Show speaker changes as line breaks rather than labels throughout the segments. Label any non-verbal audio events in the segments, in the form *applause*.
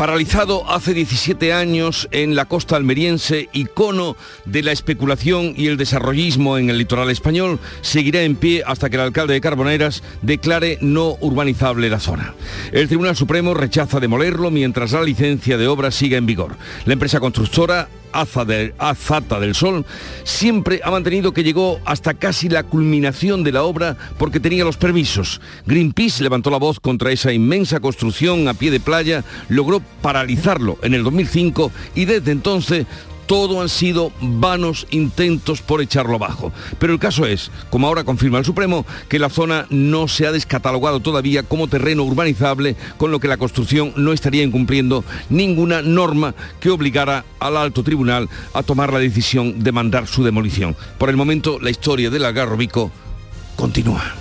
paralizado hace 17 años en la costa almeriense, icono de la especulación y el desarrollismo en el litoral español, seguirá en pie hasta que el alcalde de Carboneras declare no urbanizable la zona. El Tribunal Supremo rechaza demolerlo mientras la licencia de obra siga en vigor. La empresa constructora Azata del Sol, siempre ha mantenido que llegó hasta casi la culminación de la obra porque tenía los permisos. Greenpeace levantó la voz contra esa inmensa construcción a pie de playa, logró paralizarlo en el 2005 y desde entonces todo han sido vanos intentos por echarlo abajo. Pero el caso es, como ahora confirma el Supremo, que la zona no se ha descatalogado todavía como terreno urbanizable, con lo que la construcción no estaría incumpliendo ninguna norma que obligara al alto tribunal a tomar la decisión de mandar su demolición. Por el momento, la historia del Algarrobico continúa.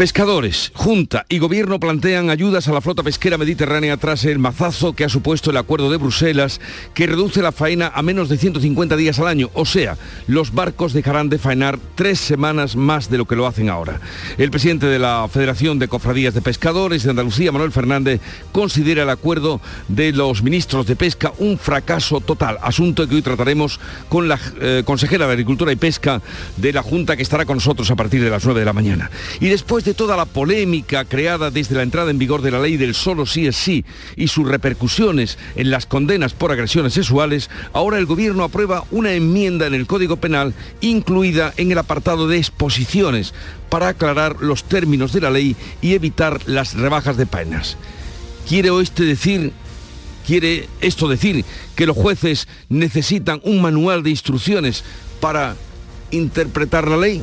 Pescadores, Junta y Gobierno plantean ayudas a la flota pesquera mediterránea tras el mazazo que ha supuesto el acuerdo de Bruselas que reduce la faena a menos de 150 días al año. O sea, los barcos dejarán de faenar tres semanas más de lo que lo hacen ahora. El presidente de la Federación de Cofradías de Pescadores de Andalucía, Manuel Fernández, considera el acuerdo de los ministros de Pesca un fracaso total, asunto que hoy trataremos con la eh, consejera de Agricultura y Pesca de la Junta que estará con nosotros a partir de las 9 de la mañana. Y después de toda la polémica creada desde la entrada en vigor de la ley del solo sí es sí y sus repercusiones en las condenas por agresiones sexuales, ahora el gobierno aprueba una enmienda en el Código Penal incluida en el apartado de exposiciones para aclarar los términos de la ley y evitar las rebajas de penas. ¿Quiere este decir ¿Quiere esto decir que los jueces necesitan un manual de instrucciones para interpretar la ley?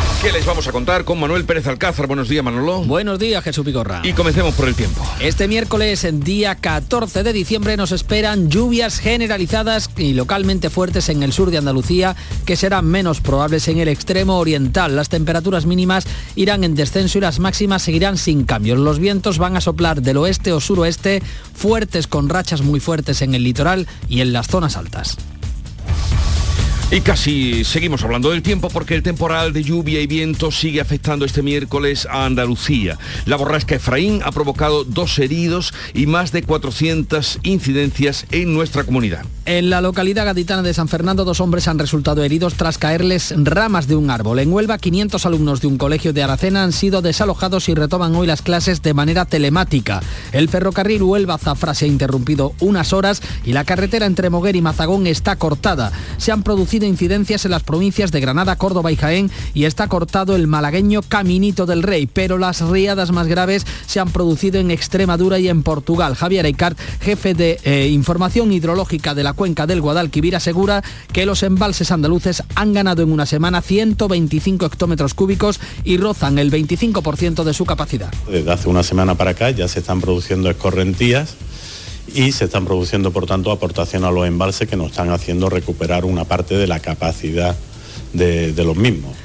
¿Qué les vamos a contar con Manuel Pérez Alcázar? Buenos días, Manolo.
Buenos días, Jesús Vigorra.
Y comencemos por el tiempo.
Este miércoles, en día 14 de diciembre, nos esperan lluvias generalizadas y localmente fuertes en el sur de Andalucía, que serán menos probables en el extremo oriental. Las temperaturas mínimas irán en descenso y las máximas seguirán sin cambios. Los vientos van a soplar del oeste o suroeste, fuertes con rachas muy fuertes en el litoral y en las zonas altas.
Y casi seguimos hablando del tiempo porque el temporal de lluvia y viento sigue afectando este miércoles a Andalucía. La borrasca Efraín ha provocado dos heridos y más de 400 incidencias en nuestra comunidad.
En la localidad gaditana de San Fernando, dos hombres han resultado heridos tras caerles ramas de un árbol. En Huelva, 500 alumnos de un colegio de Aracena han sido desalojados y retoman hoy las clases de manera telemática. El ferrocarril Huelva-Zafra se ha interrumpido unas horas y la carretera entre Moguer y Mazagón está cortada. Se han producido incidencias en las provincias de Granada, Córdoba y Jaén y está cortado el malagueño Caminito del Rey, pero las riadas más graves se han producido en Extremadura y en Portugal. Javier Eicart, jefe de eh, información hidrológica de la cuenca del Guadalquivir, asegura que los embalses andaluces han ganado en una semana 125 hectómetros cúbicos y rozan el 25% de su capacidad.
Desde hace una semana para acá ya se están produciendo escorrentías y se están produciendo, por tanto, aportación a los embalses que nos están haciendo recuperar una parte de la capacidad de, de los mismos.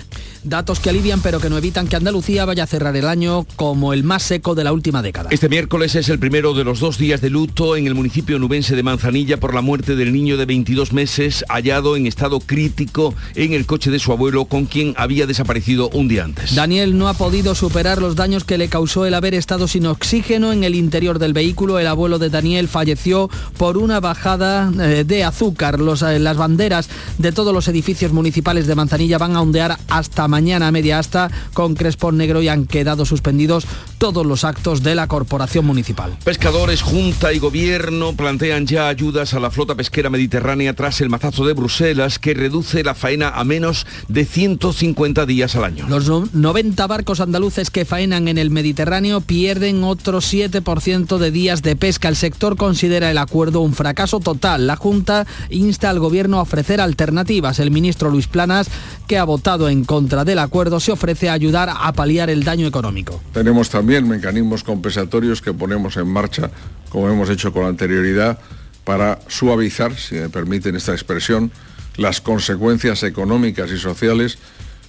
Datos que alivian pero que no evitan que Andalucía vaya a cerrar el año como el más seco de la última década.
Este miércoles es el primero de los dos días de luto en el municipio nubense de Manzanilla por la muerte del niño de 22 meses hallado en estado crítico en el coche de su abuelo con quien había desaparecido un día antes.
Daniel no ha podido superar los daños que le causó el haber estado sin oxígeno en el interior del vehículo. El abuelo de Daniel falleció por una bajada eh, de azúcar. Eh, las banderas de todos los edificios municipales de Manzanilla van a ondear hasta mañana a media hasta con Crespón Negro y han quedado suspendidos todos los actos de la corporación municipal.
Pescadores, Junta y Gobierno plantean ya ayudas a la flota pesquera mediterránea tras el mazazo de Bruselas que reduce la faena a menos de 150 días al año.
Los 90 barcos andaluces que faenan en el Mediterráneo pierden otro 7% de días de pesca. El sector considera el acuerdo un fracaso total. La Junta insta al Gobierno a ofrecer alternativas. El ministro Luis Planas, que ha votado en contra del acuerdo se ofrece a ayudar a paliar el daño económico.
Tenemos también mecanismos compensatorios que ponemos en marcha, como hemos hecho con anterioridad, para suavizar, si me permiten esta expresión, las consecuencias económicas y sociales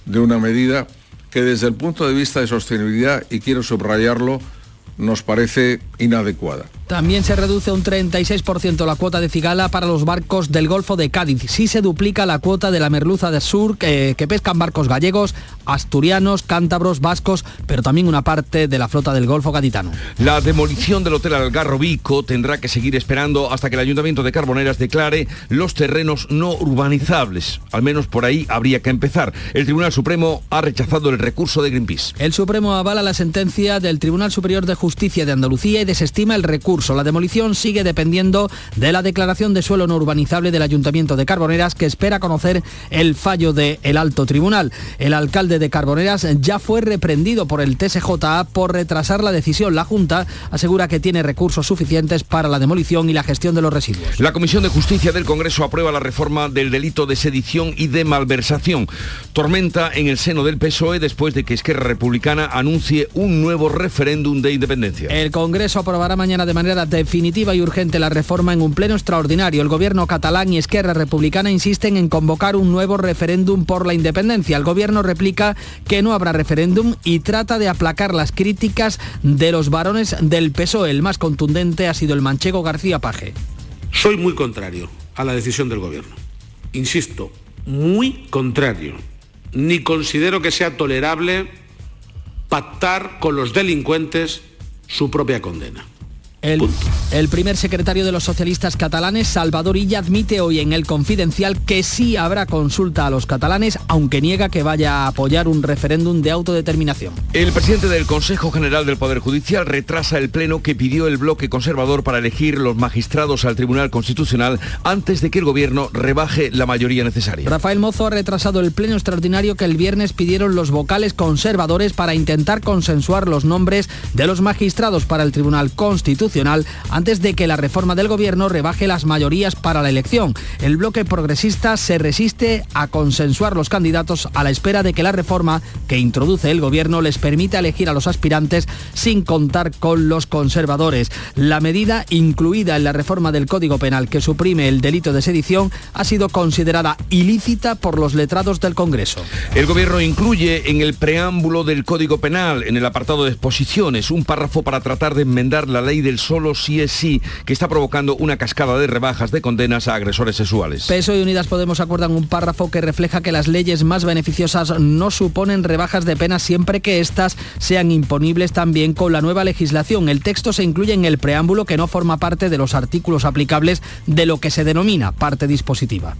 de una medida que desde el punto de vista de sostenibilidad, y quiero subrayarlo, nos parece inadecuada.
También se reduce un 36% la cuota de cigala para los barcos del Golfo de Cádiz. Sí se duplica la cuota de la merluza del sur que, que, pescan barcos gallegos, asturianos, cántabros, vascos, pero también una parte de la flota del Golfo gaditano.
La demolición del Hotel Algarrobico tendrá que seguir esperando hasta que el Ayuntamiento de Carboneras declare los terrenos no urbanizables. Al menos por ahí habría que empezar. El Tribunal Supremo ha rechazado el recurso de Greenpeace.
El Supremo avala la sentencia del Tribunal Superior de Justicia de Andalucía y desestima el recurso la demolición sigue dependiendo de la declaración de suelo no urbanizable del Ayuntamiento de Carboneras, que espera conocer el fallo del el Alto Tribunal. El alcalde de Carboneras ya fue reprendido por el TSJA por retrasar la decisión. La Junta asegura que tiene recursos suficientes para la demolición y la gestión de los residuos.
La Comisión de Justicia del Congreso aprueba la reforma del delito de sedición y de malversación. Tormenta en el seno del PSOE después de que Esquerra Republicana anuncie un nuevo referéndum de independencia.
El Congreso aprobará mañana de manera definitiva y urgente la reforma en un pleno extraordinario. El gobierno catalán y Esquerra Republicana insisten en convocar un nuevo referéndum por la independencia. El gobierno replica que no habrá referéndum y trata de aplacar las críticas de los varones del PSOE. El más contundente ha sido el manchego García Paje.
Soy muy contrario a la decisión del gobierno. Insisto, muy contrario. Ni considero que sea tolerable pactar con los delincuentes su propia condena.
El, el, primer secretario de los socialistas catalanes, Salvador Illa, admite hoy en el Confidencial que sí habrá consulta a los catalanes, aunque niega que vaya a apoyar un referéndum de autodeterminación.
El presidente del Consejo General del Poder Judicial retrasa el pleno que pidió el bloque conservador para elegir los magistrados al Tribunal Constitucional antes de que el gobierno rebaje la mayoría necesaria.
Rafael Mozo ha retrasado el pleno extraordinario que el viernes pidieron los vocales conservadores para intentar consensuar los nombres de los magistrados para el Tribunal Constitucional antes de que la reforma del gobierno rebaje las mayorías para la elección. El bloque progresista se resiste a consensuar los candidatos a la espera de que la reforma que introduce el gobierno les permita elegir a los aspirantes sin contar con los conservadores. La medida incluida en la reforma del Código Penal que suprime el delito de sedición ha sido considerada ilícita por los letrados del Congreso.
El gobierno incluye en el preámbulo del Código Penal, en el apartado de exposiciones, un párrafo para tratar de enmendar la ley del solo sí es sí, que está provocando una cascada de rebajas de condenas a agresores sexuales.
PSOE y Unidas Podemos acuerdan un párrafo que refleja que las leyes más beneficiosas no suponen rebajas de penas siempre que éstas sean imponibles también con la nueva legislación. El texto se incluye en el preámbulo que no forma parte de los artículos aplicables de lo que se denomina parte dispositiva.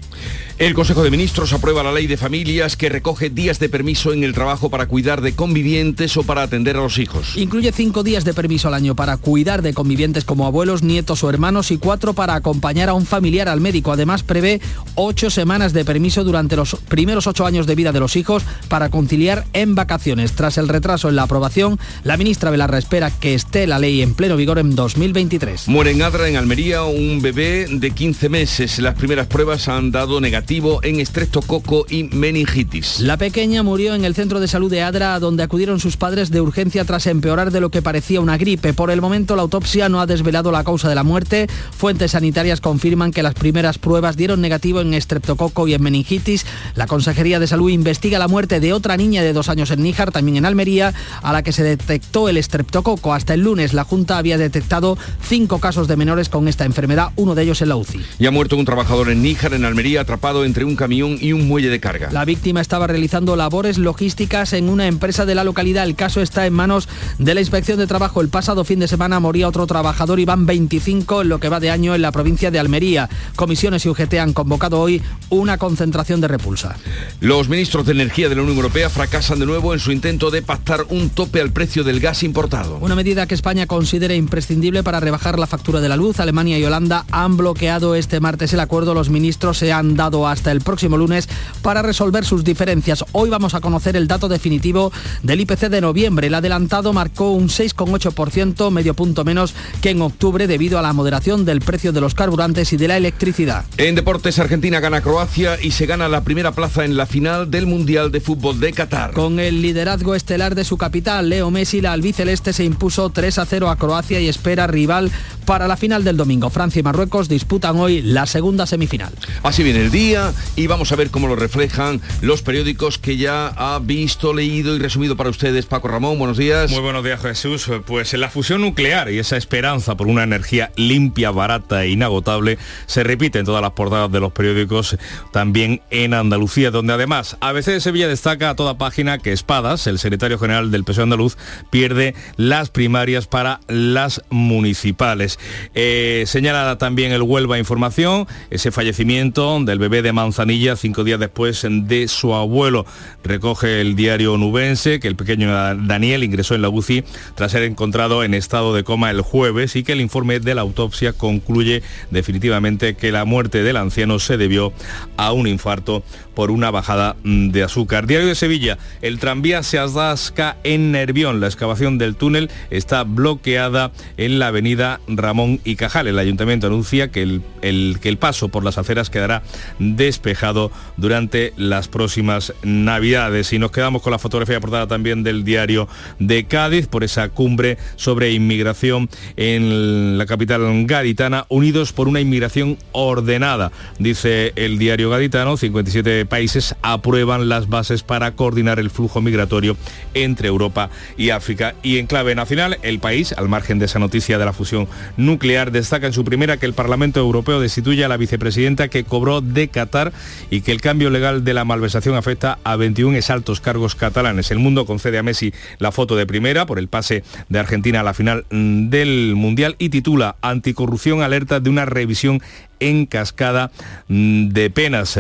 El Consejo de Ministros aprueba la ley de familias que recoge días de permiso en el trabajo para cuidar de convivientes o para atender a los hijos.
Incluye cinco días de permiso al año para cuidar de convivientes como abuelos, nietos o hermanos y cuatro para acompañar a un familiar al médico. Además prevé ocho semanas de permiso durante los primeros ocho años de vida de los hijos para conciliar en vacaciones. Tras el retraso en la aprobación, la ministra Belarra espera que esté la ley en pleno vigor en 2023.
Muere en Adra, en Almería, un bebé de 15 meses. Las primeras pruebas han dado negativo en estreptococo y meningitis.
La pequeña murió en el centro de salud de Adra, donde acudieron sus padres de urgencia tras empeorar de lo que parecía una gripe. Por el momento la autopsia no ha desvelado la causa de la muerte. Fuentes sanitarias confirman que las primeras pruebas dieron negativo en estreptococo y en meningitis. La Consejería de Salud investiga la muerte de otra niña de dos años en Níjar, también en Almería, a la que se detectó el estreptococo. Hasta el lunes la Junta había detectado cinco casos de menores con esta enfermedad, uno de ellos en la UCI.
Y ha muerto un trabajador en Níjar, en Almería, atrapado entre un camión y un muelle de carga.
La víctima estaba realizando labores logísticas en una empresa de la localidad. El caso está en manos de la Inspección de Trabajo. El pasado fin de semana moría otro trabajador y van 25 en lo que va de año en la provincia de Almería. Comisiones y UGT han convocado hoy una concentración de repulsa.
Los ministros de Energía de la Unión Europea fracasan de nuevo en su intento de pactar un tope al precio del gas importado.
Una medida que España considera imprescindible para rebajar la factura de la luz. Alemania y Holanda han bloqueado este martes el acuerdo. Los ministros se han dado hasta el próximo lunes para resolver sus diferencias. Hoy vamos a conocer el dato definitivo del IPC de noviembre. El adelantado marcó un 6,8%, medio punto menos que en octubre debido a la moderación del precio de los carburantes y de la electricidad.
En deportes, Argentina gana Croacia y se gana la primera plaza en la final del Mundial de Fútbol de Qatar.
Con el liderazgo estelar de su capital, Leo Messi, la albiceleste se impuso 3 a 0 a Croacia y espera rival para la final del domingo. Francia y Marruecos disputan hoy la segunda semifinal.
Así viene el día y vamos a ver cómo lo reflejan los periódicos que ya ha visto, leído y resumido para ustedes. Paco Ramón, buenos días.
Muy buenos días, Jesús. Pues la fusión nuclear y esa esperanza por una energía limpia, barata e inagotable se repite en todas las portadas de los periódicos, también en Andalucía, donde además ABC de Sevilla destaca a toda página que Espadas, el secretario general del PSOE andaluz, pierde las primarias para las municipales. Eh, señala también el Huelva Información, ese fallecimiento del bebé de Manzanilla cinco días después de su abuelo. Recoge el diario nubense que el pequeño Daniel ingresó en la UCI tras ser encontrado en estado de coma el jueves y que el informe de la autopsia concluye definitivamente que la muerte del anciano se debió a un infarto por una bajada mm, de azúcar. Diario de Sevilla, el tranvía se atasca en Nervión. La excavación del túnel está bloqueada en la avenida Ramón y Cajal. El ayuntamiento anuncia que el, que el paso por las aceras quedará despejado durante las próximas navidades. Y nos quedamos con la fotografía portada también del diario de Cádiz por esa cumbre sobre inmigración en la capital gaditana, unidos por una inmigración ordenada, dice el diario gaditano, 57 países aprueban las bases para coordinar el flujo migratorio entre Europa y África. Y en clave nacional, el país, al margen de esa noticia de la fusión nuclear, destaca en su primera que el Parlamento Europeo destituye a la vicepresidenta que cobró de Qatar y que el cambio legal de la malversación afecta a 21 exaltos cargos catalanes. El mundo concede a Messi la foto de primera por el pase de Argentina a la final mm, del Mundial y titula Anticorrupción alerta de una revisión en cascada mm, de penas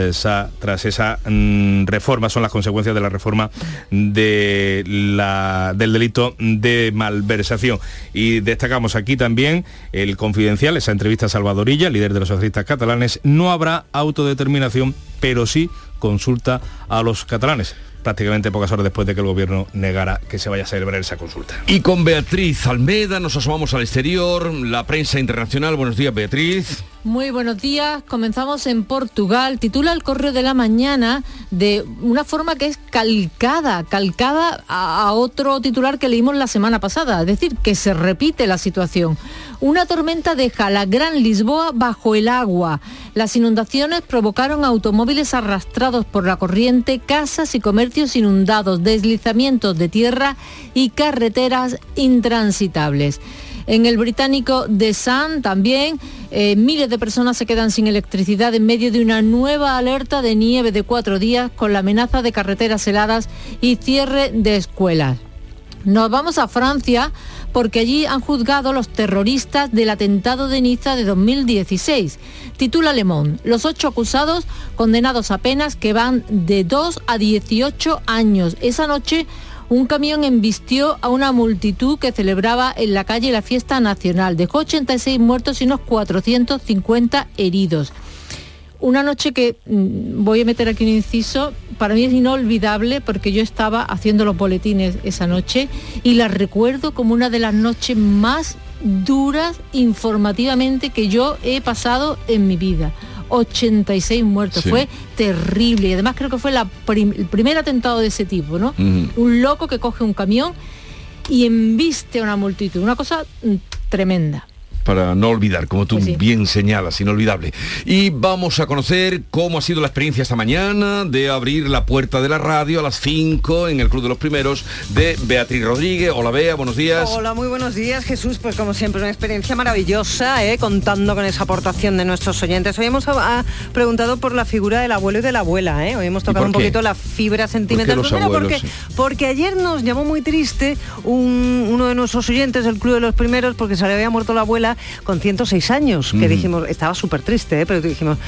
tras esa mm, reforma, son las consecuencias de la reforma de la, del delito de malversación. Y destacamos aquí también el confidencial, esa entrevista a Salvadorilla, líder de los socialistas catalanes, no habrá autodeterminación, pero sí consulta a los catalanes prácticamente pocas horas después de que el gobierno negara que se vaya a celebrar esa consulta.
Y con Beatriz Almeda nos asomamos al exterior, la prensa internacional. Buenos días, Beatriz.
Muy buenos días. Comenzamos en Portugal. Titula el Correo de la Mañana de una forma que es calcada, calcada a, otro titular que leímos la semana pasada. Es decir, que se repite la situación. Una tormenta deja la Gran Lisboa bajo el agua. Las inundaciones provocaron automóviles arrastrados por la corriente, casas y comercios inundados, deslizamientos de tierra y carreteras intransitables. En el británico The Sun también eh, miles de personas se quedan sin electricidad en medio de una nueva alerta de nieve de cuatro días con la amenaza de carreteras heladas y cierre de escuelas. Nos vamos a Francia porque allí han juzgado los terroristas del atentado de Niza de 2016. Titula Le Monde, los ocho acusados condenados a penas que van de 2 a 18 años. Esa noche un camión embistió a una multitud que celebraba en la calle la fiesta nacional. Dejó 86 muertos y unos 450 heridos. Una noche que mm, voy a meter aquí un inciso, para mí es inolvidable porque yo estaba haciendo los boletines esa noche y la recuerdo como una de las noches más duras informativamente que yo he pasado en mi vida. 86 muertos. Fue terrible. Y además creo que fue la el primer atentado de ese tipo, ¿no? Un loco que coge un camión y embiste a una multitud. Una cosa mm, tremenda
para no olvidar, como tú bien señalas, inolvidable. Y vamos a conocer cómo ha sido la experiencia esta mañana de abrir la puerta de la radio a las 5 en el Club de los Primeros de Beatriz Rodríguez. Hola Bea, buenos días.
Hola, muy buenos días Jesús. Pues como siempre una experiencia maravillosa, ¿eh? contando con esa aportación de nuestros oyentes. Hoy hemos preguntado por la figura del abuelo y de la abuela. ¿eh? Hoy hemos tocado un poquito la fibra sentimental. porque, porque ayer nos llamó muy triste uno de nuestros oyentes del Club de los Primeros porque se le había muerto la abuela con 106 años, que dijimos, estaba súper triste, ¿eh? pero dijimos,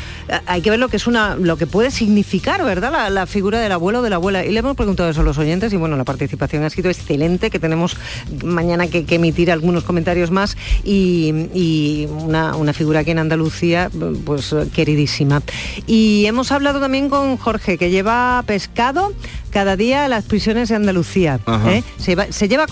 hay que ver lo que es una, lo que puede significar, ¿verdad? La, figura del abuelo o de la abuela. Y le hemos preguntado eso a los oyentes y bueno, la participación ha sido excelente, que tenemos mañana que, emitir algunos comentarios más y, una, una, figura aquí en Andalucía, pues queridísima. Y hemos hablado también con Jorge, que lleva pescado cada día a las prisiones de Andalucía. ¿eh? Se, lleva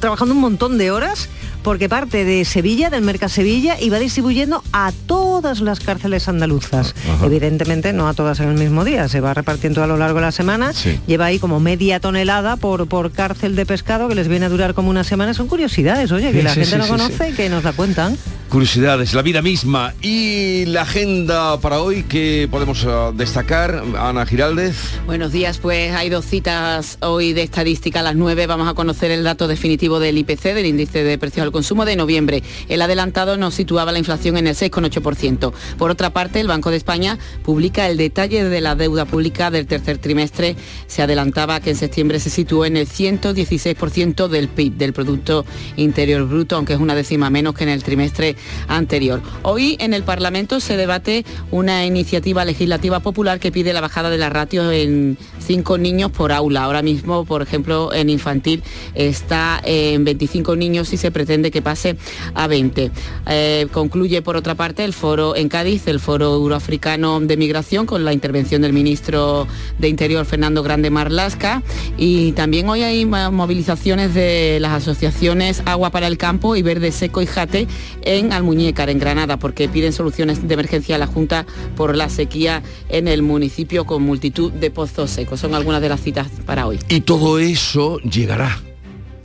trabajando un montón de horas porque parte de Sevilla, del Merca Sevilla, y va distribuyendo a todas las cárceles andaluzas. Evidentemente no a todas en el mismo día, se va repartiendo a lo largo de la semana. Lleva ahí como media tonelada por, por cárcel de pescado que les viene a durar como una semana. Son curiosidades, oye, que la gente no conoce y que nos la cuentan
curiosidades, la vida misma y la agenda para hoy que podemos uh, destacar. Ana Giraldez.
Buenos días, pues hay dos citas hoy de estadística. A las 9 vamos a conocer el dato definitivo del IPC, del índice de precios al consumo de noviembre. El adelantado nos situaba la inflación en el 6,8%. Por otra parte, el Banco de España publica el detalle de la deuda pública del tercer trimestre. Se adelantaba que en septiembre se situó en el 116% del PIB, del Producto Interior Bruto, aunque es una décima menos que en el trimestre anterior. Hoy en el Parlamento se debate una iniciativa legislativa popular que pide la bajada de la ratio en cinco niños por aula. Ahora mismo, por ejemplo, en infantil está en 25 niños y se pretende que pase a 20. Eh, concluye, por otra parte, el foro en Cádiz, el foro euroafricano de migración, con la intervención del ministro de Interior, Fernando Grande Marlasca. Y también hoy hay movilizaciones de las asociaciones Agua para el Campo y Verde Seco y Jate en Almuñécar, en Granada, porque piden soluciones de emergencia a la Junta por la sequía en el municipio con multitud de pozos secos. Son algunas de las citas para hoy.
Y todo eso llegará,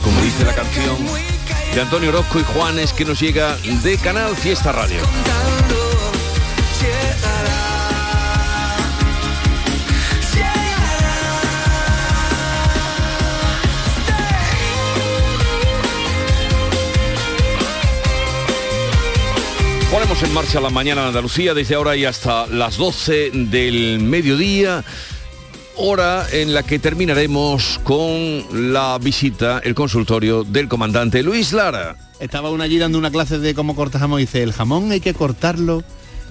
como dice la canción de Antonio Orozco y Juanes, que nos llega de Canal Fiesta Radio. Ponemos en marcha la mañana en Andalucía desde ahora y hasta las 12 del mediodía, hora en la que terminaremos con la visita, el consultorio del comandante Luis Lara.
Estaba una allí dando una clase de cómo cortar jamón y dice, el jamón hay que cortarlo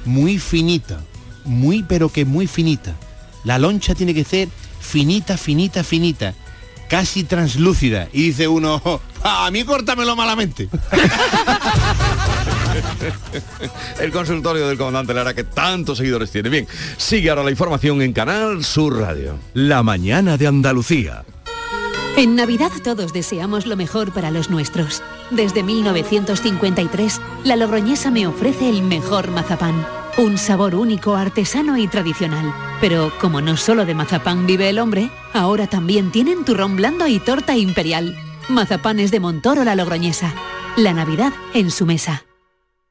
muy finita, muy pero que muy finita. La loncha tiene que ser finita, finita, finita, casi translúcida. Y dice uno, a mí córtamelo malamente. *laughs*
el consultorio del comandante Lara que tantos seguidores tiene. Bien, sigue ahora la información en Canal Sur Radio.
La mañana de Andalucía.
En Navidad todos deseamos lo mejor para los nuestros. Desde 1953, la Logroñesa me ofrece el mejor mazapán. Un sabor único, artesano y tradicional. Pero como no solo de mazapán vive el hombre, ahora también tienen turrón blando y torta imperial. Mazapanes de Montoro la Logroñesa. La Navidad en su mesa.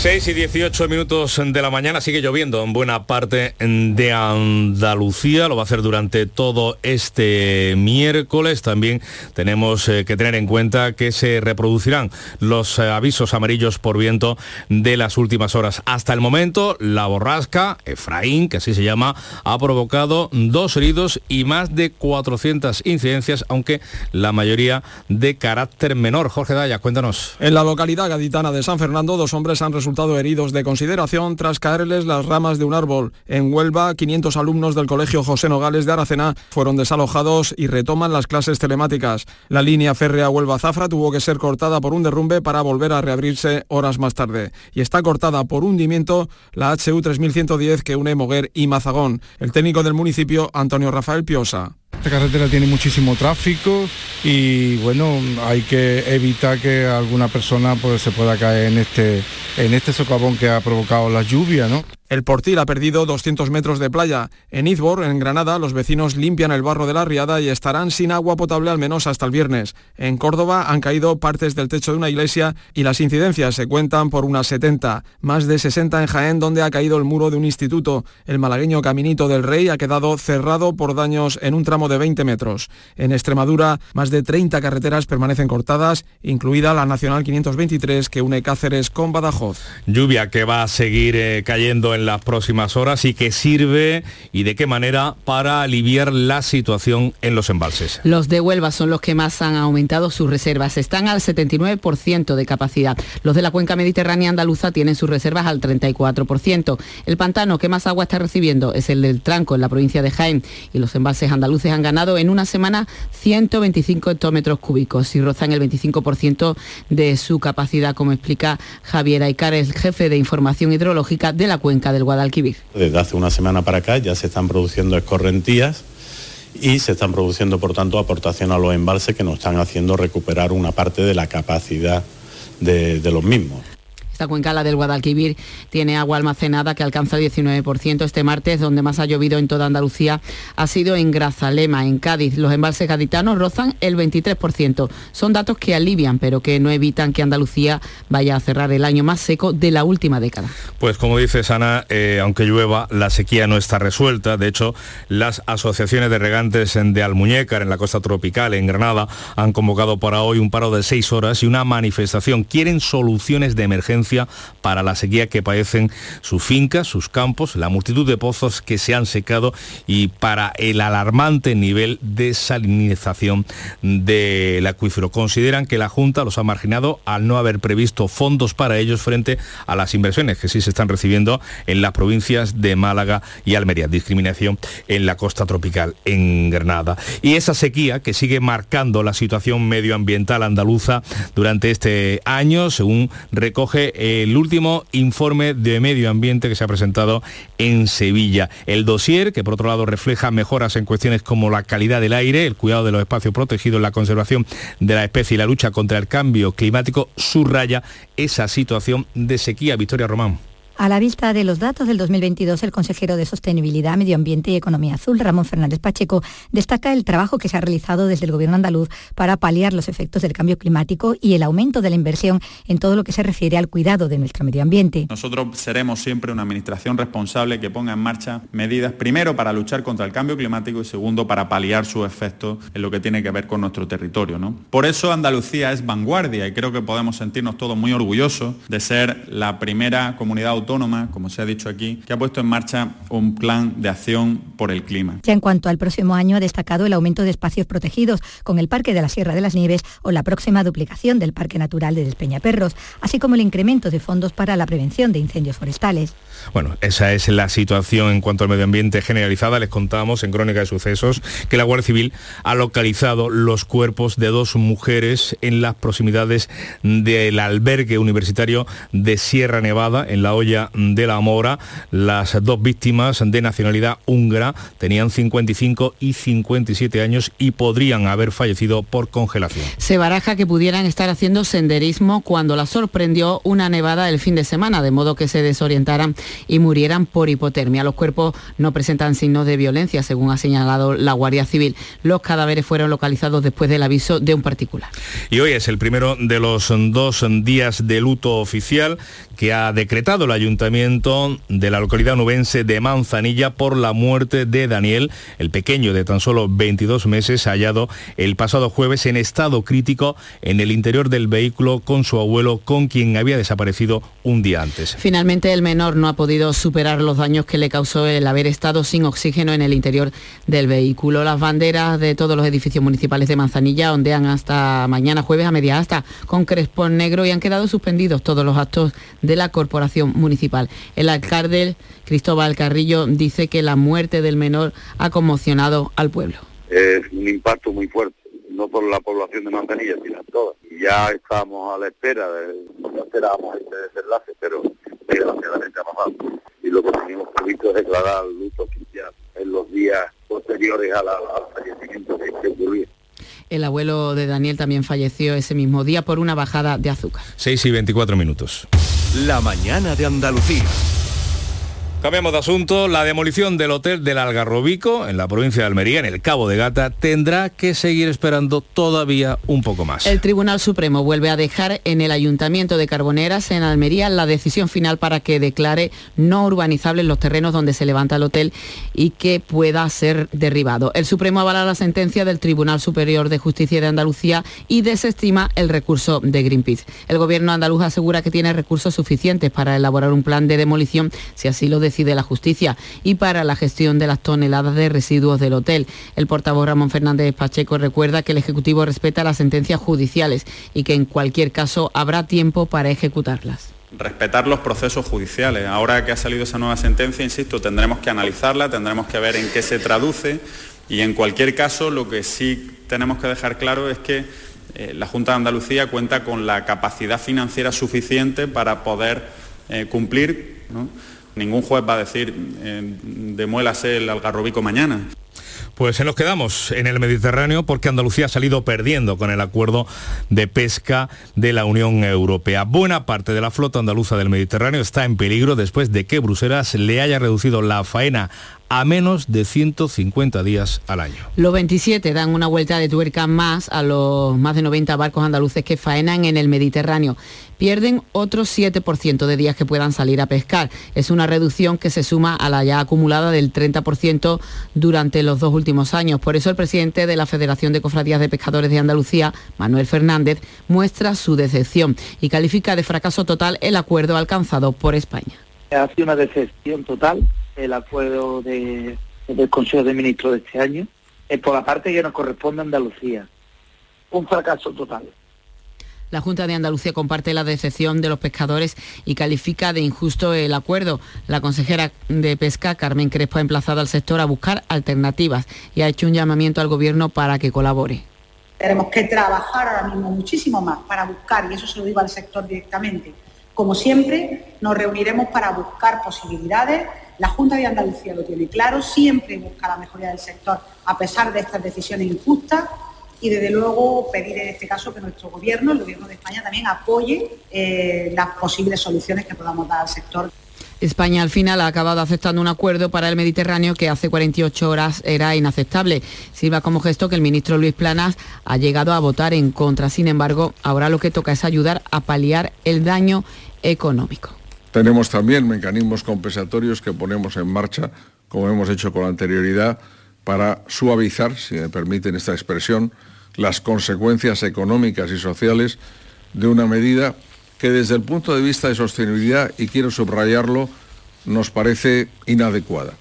6 y 18 minutos de la mañana sigue lloviendo en buena parte de Andalucía, lo va a hacer durante todo este miércoles. También tenemos eh, que tener en cuenta que se reproducirán los eh, avisos amarillos por viento de las últimas horas. Hasta el momento, la borrasca, Efraín, que así se llama, ha provocado dos heridos y más de 400 incidencias, aunque la mayoría de carácter menor. Jorge Daya, cuéntanos.
En la localidad gaditana de San Fernando, dos hombres han resultado heridos de consideración tras caerles las ramas de un árbol. En Huelva, 500 alumnos del Colegio José Nogales de Aracena fueron desalojados y retoman las clases telemáticas. La línea férrea Huelva-Zafra tuvo que ser cortada por un derrumbe para volver a reabrirse horas más tarde. Y está cortada por hundimiento la HU 3110 que une Moguer y Mazagón. El técnico del municipio, Antonio Rafael Piosa.
Esta carretera tiene muchísimo tráfico y bueno, hay que evitar que alguna persona pues, se pueda caer en este, en este socavón que ha provocado la lluvia, ¿no?
El Portil ha perdido 200 metros de playa. En Izbor, en Granada, los vecinos limpian el barro de la riada y estarán sin agua potable al menos hasta el viernes. En Córdoba han caído partes del techo de una iglesia y las incidencias se cuentan por unas 70. Más de 60 en Jaén, donde ha caído el muro de un instituto. El malagueño Caminito del Rey ha quedado cerrado por daños en un tramo de 20 metros. En Extremadura, más de 30 carreteras permanecen cortadas, incluida la Nacional 523 que une Cáceres con Badajoz.
Lluvia que va a seguir eh, cayendo en en las próximas horas y que sirve y de qué manera para aliviar la situación en los embalses.
Los de Huelva son los que más han aumentado sus reservas. Están al 79% de capacidad. Los de la cuenca mediterránea andaluza tienen sus reservas al 34%. El pantano que más agua está recibiendo es el del Tranco en la provincia de Jaén y los embalses andaluces han ganado en una semana 125 hectómetros cúbicos y rozan el 25% de su capacidad, como explica Javier Aicar, el jefe de información hidrológica de la cuenca del Guadalquivir.
Desde hace una semana para acá ya se están produciendo escorrentías y se están produciendo, por tanto, aportación a los embalses que nos están haciendo recuperar una parte de la capacidad de, de los mismos.
Esta cuenca, la del Guadalquivir, tiene agua almacenada que alcanza el 19%. Este martes, donde más ha llovido en toda Andalucía, ha sido en Grazalema, en Cádiz. Los embalses gaditanos rozan el 23%. Son datos que alivian, pero que no evitan que Andalucía vaya a cerrar el año más seco de la última década.
Pues como dice Sana, eh, aunque llueva, la sequía no está resuelta. De hecho, las asociaciones de regantes de Almuñécar, en la costa tropical, en Granada, han convocado para hoy un paro de seis horas y una manifestación. Quieren soluciones de emergencia para la sequía que padecen sus fincas, sus campos, la multitud de pozos que se han secado y para el alarmante nivel de salinización del acuífero. Consideran que la Junta los ha marginado al no haber previsto fondos para ellos frente a las inversiones que sí se están recibiendo en las provincias de Málaga y Almería. Discriminación en la costa tropical, en Granada. Y esa sequía que sigue marcando la situación medioambiental andaluza durante este año, según recoge el último informe de medio ambiente que se ha presentado en Sevilla. El dossier, que por otro lado refleja mejoras en cuestiones como la calidad del aire, el cuidado de los espacios protegidos, la conservación de la especie y la lucha contra el cambio climático, subraya esa situación de sequía. Victoria Román.
A la vista de los datos del 2022, el consejero de Sostenibilidad, Medio Ambiente y Economía Azul, Ramón Fernández Pacheco, destaca el trabajo que se ha realizado desde el Gobierno andaluz para paliar los efectos del cambio climático y el aumento de la inversión en todo lo que se refiere al cuidado de nuestro medio ambiente.
Nosotros seremos siempre una administración responsable que ponga en marcha medidas, primero para luchar contra el cambio climático y segundo para paliar sus efectos en lo que tiene que ver con nuestro territorio. ¿no? Por eso Andalucía es vanguardia y creo que podemos sentirnos todos muy orgullosos de ser la primera comunidad autónoma como se ha dicho aquí, que ha puesto en marcha un plan de acción por el clima.
Ya en cuanto al próximo año, ha destacado el aumento de espacios protegidos con el Parque de la Sierra de las Nieves o la próxima duplicación del Parque Natural de Despeñaperros, así como el incremento de fondos para la prevención de incendios forestales.
Bueno, esa es la situación en cuanto al medio ambiente generalizada. Les contamos en Crónica de Sucesos que la Guardia Civil ha localizado los cuerpos de dos mujeres en las proximidades del albergue universitario de Sierra Nevada, en la olla de la Mora. Las dos víctimas de nacionalidad húngara tenían 55 y 57 años y podrían haber fallecido por congelación.
Se baraja que pudieran estar haciendo senderismo cuando la sorprendió una nevada el fin de semana, de modo que se desorientaran y murieran por hipotermia. Los cuerpos no presentan signos de violencia, según ha señalado la Guardia Civil. Los cadáveres fueron localizados después del aviso de un particular.
Y hoy es el primero de los dos días de luto oficial que ha decretado el ayuntamiento de la localidad nubense de Manzanilla por la muerte de Daniel, el pequeño de tan solo 22 meses, hallado el pasado jueves en estado crítico en el interior del vehículo con su abuelo, con quien había desaparecido un día antes.
Finalmente, el menor no ha podido superar los daños que le causó el haber estado sin oxígeno en el interior del vehículo. Las banderas de todos los edificios municipales de Manzanilla ondean hasta mañana jueves a media hasta con crespón negro y han quedado suspendidos todos los actos de la corporación municipal. El alcalde Cristóbal Carrillo dice que la muerte del menor ha conmocionado al pueblo.
Es un impacto muy fuerte, no por la población de Manzanilla, sino toda. Ya estamos a la espera, de, no esperábamos este desenlace, pero desgraciadamente ha pasado. Y lo que tenemos previsto es declarar luto oficial en los días posteriores al fallecimiento que ocurrió.
El abuelo de Daniel también falleció ese mismo día por una bajada de azúcar.
6 y 24 minutos.
La mañana de Andalucía.
Cambiamos de asunto. La demolición del hotel del Algarrobico, en la provincia de Almería, en el Cabo de Gata, tendrá que seguir esperando todavía un poco más.
El Tribunal Supremo vuelve a dejar en el Ayuntamiento de Carboneras, en Almería, la decisión final para que declare no urbanizables los terrenos donde se levanta el hotel y que pueda ser derribado. El Supremo avala la sentencia del Tribunal Superior de Justicia de Andalucía y desestima el recurso de Greenpeace. El gobierno andaluz asegura que tiene recursos suficientes para elaborar un plan de demolición si así lo desea decide la justicia y para la gestión de las toneladas de residuos del hotel. El portavoz Ramón Fernández Pacheco recuerda que el Ejecutivo respeta las sentencias judiciales y que en cualquier caso habrá tiempo para ejecutarlas
respetar los procesos judiciales. Ahora que ha salido esa nueva sentencia, insisto, tendremos que analizarla, tendremos que ver en qué se traduce y en cualquier caso lo que sí tenemos que dejar claro es que eh, la Junta de Andalucía cuenta con la capacidad financiera suficiente para poder eh, cumplir. Ningún juez va a decir, eh, demuélase el algarrobico mañana.
Pues se nos quedamos en el Mediterráneo porque Andalucía ha salido perdiendo con el acuerdo de pesca de la Unión Europea. Buena parte de la flota andaluza del Mediterráneo está en peligro después de que Bruselas le haya reducido la faena a menos de 150 días al año.
Los 27 dan una vuelta de tuerca más a los más de 90 barcos andaluces que faenan en el Mediterráneo. Pierden otro 7% de días que puedan salir a pescar. Es una reducción que se suma a la ya acumulada del 30% durante los dos últimos años. Por eso el presidente de la Federación de Cofradías de Pescadores de Andalucía, Manuel Fernández, muestra su decepción y califica de fracaso total el acuerdo alcanzado por España.
Ha sido una decepción total el acuerdo del Consejo de Ministros de este año, es por la parte que nos corresponde a Andalucía. Un fracaso total.
La Junta de Andalucía comparte la decepción de los pescadores y califica de injusto el acuerdo. La consejera de Pesca, Carmen Crespo, ha emplazado al sector a buscar alternativas y ha hecho un llamamiento al Gobierno para que colabore.
Tenemos que trabajar ahora mismo muchísimo más para buscar, y eso se lo digo al sector directamente, como siempre, nos reuniremos para buscar posibilidades la Junta de Andalucía lo tiene claro, siempre busca la mejoría del sector a pesar de estas decisiones injustas y desde luego pedir en este caso que nuestro gobierno, el gobierno de España, también apoye eh, las posibles soluciones que podamos dar al sector.
España al final ha acabado aceptando un acuerdo para el Mediterráneo que hace 48 horas era inaceptable. Sirva como gesto que el ministro Luis Planas ha llegado a votar en contra. Sin embargo, ahora lo que toca es ayudar a paliar el daño económico.
Tenemos también mecanismos compensatorios que ponemos en marcha, como hemos hecho con anterioridad, para suavizar, si me permiten esta expresión, las consecuencias económicas y sociales de una medida que desde el punto de vista de sostenibilidad, y quiero subrayarlo, nos parece inadecuada.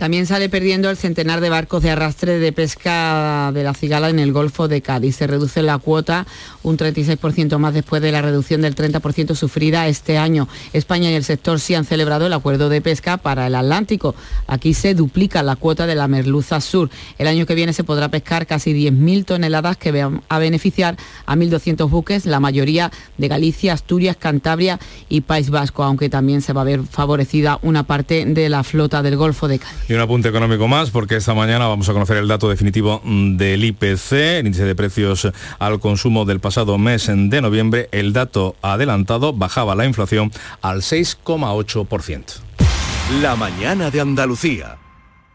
También sale perdiendo el centenar de barcos de arrastre de pesca de la cigala en el Golfo de Cádiz. Se reduce la cuota un 36% más después de la reducción del 30% sufrida este año. España y el sector sí han celebrado el acuerdo de pesca para el Atlántico. Aquí se duplica la cuota de la merluza sur. El año que viene se podrá pescar casi 10.000 toneladas que van a beneficiar a 1.200 buques, la mayoría de Galicia, Asturias, Cantabria y País Vasco, aunque también se va a ver favorecida una parte de la flota del Golfo de Cádiz.
Y un apunte económico más, porque esta mañana vamos a conocer el dato definitivo del IPC, el índice de precios al consumo del pasado mes de noviembre. El dato adelantado bajaba la inflación al 6,8%.
La mañana de Andalucía.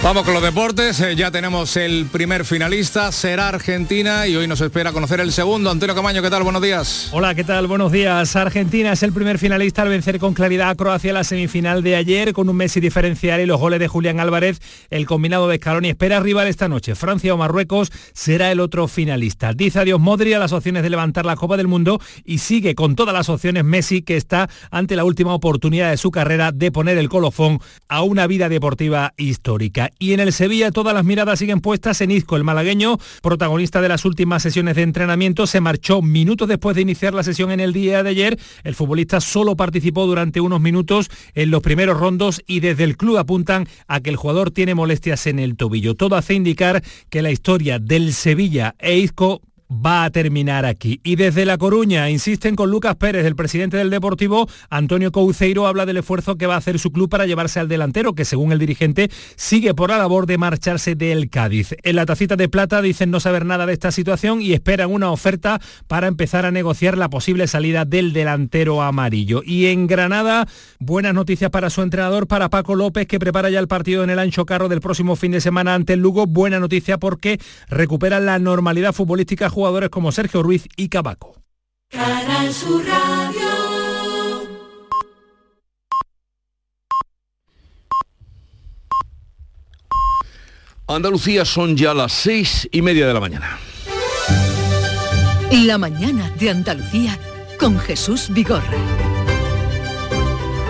Vamos con los deportes, eh, ya tenemos el primer finalista, será Argentina y hoy nos espera conocer el segundo. Antonio Camaño, ¿qué tal? Buenos días.
Hola, ¿qué tal? Buenos días. Argentina es el primer finalista al vencer con claridad a Croacia en la semifinal de ayer con un Messi diferencial y los goles de Julián Álvarez. El combinado de Scaloni espera rival esta noche. Francia o Marruecos será el otro finalista. Dice adiós Modri a las opciones de levantar la Copa del Mundo y sigue con todas las opciones Messi que está ante la última oportunidad de su carrera de poner el colofón a una vida deportiva histórica y en el Sevilla todas las miradas siguen puestas en Isco, el malagueño, protagonista de las últimas sesiones de entrenamiento, se marchó minutos después de iniciar la sesión en el día de ayer. El futbolista solo participó durante unos minutos en los primeros rondos y desde el club apuntan a que el jugador tiene molestias en el tobillo. Todo hace indicar que la historia del Sevilla e Isco va a terminar aquí. Y desde La Coruña insisten con Lucas Pérez, el presidente del Deportivo, Antonio Couceiro habla del esfuerzo que va a hacer su club para llevarse al delantero, que según el dirigente sigue por la labor de marcharse del Cádiz. En la tacita de plata dicen no saber nada de esta situación y esperan una oferta para empezar a negociar la posible salida del delantero amarillo. Y en Granada, buenas noticias para su entrenador, para Paco López, que prepara ya el partido en el ancho carro del próximo fin de semana ante el Lugo. Buena noticia porque recupera la normalidad futbolística jugadores como Sergio Ruiz y Cabaco.
Andalucía son ya las seis y media de la mañana.
La mañana de Andalucía con Jesús Vigorra.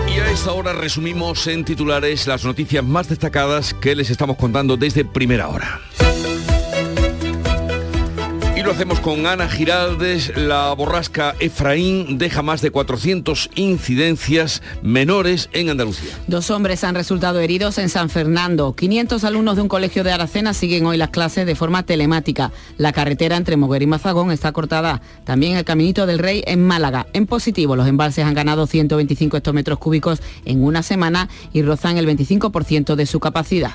Y a esta hora resumimos en titulares las noticias más destacadas que les estamos contando desde primera hora. Lo hacemos con Ana Giraldes. La borrasca Efraín deja más de 400 incidencias menores en Andalucía.
Dos hombres han resultado heridos en San Fernando. 500 alumnos de un colegio de Aracena siguen hoy las clases de forma telemática. La carretera entre Moguer y Mazagón está cortada. También el Caminito del Rey en Málaga. En positivo, los embalses han ganado 125 hectómetros cúbicos en una semana y rozan el 25% de su capacidad.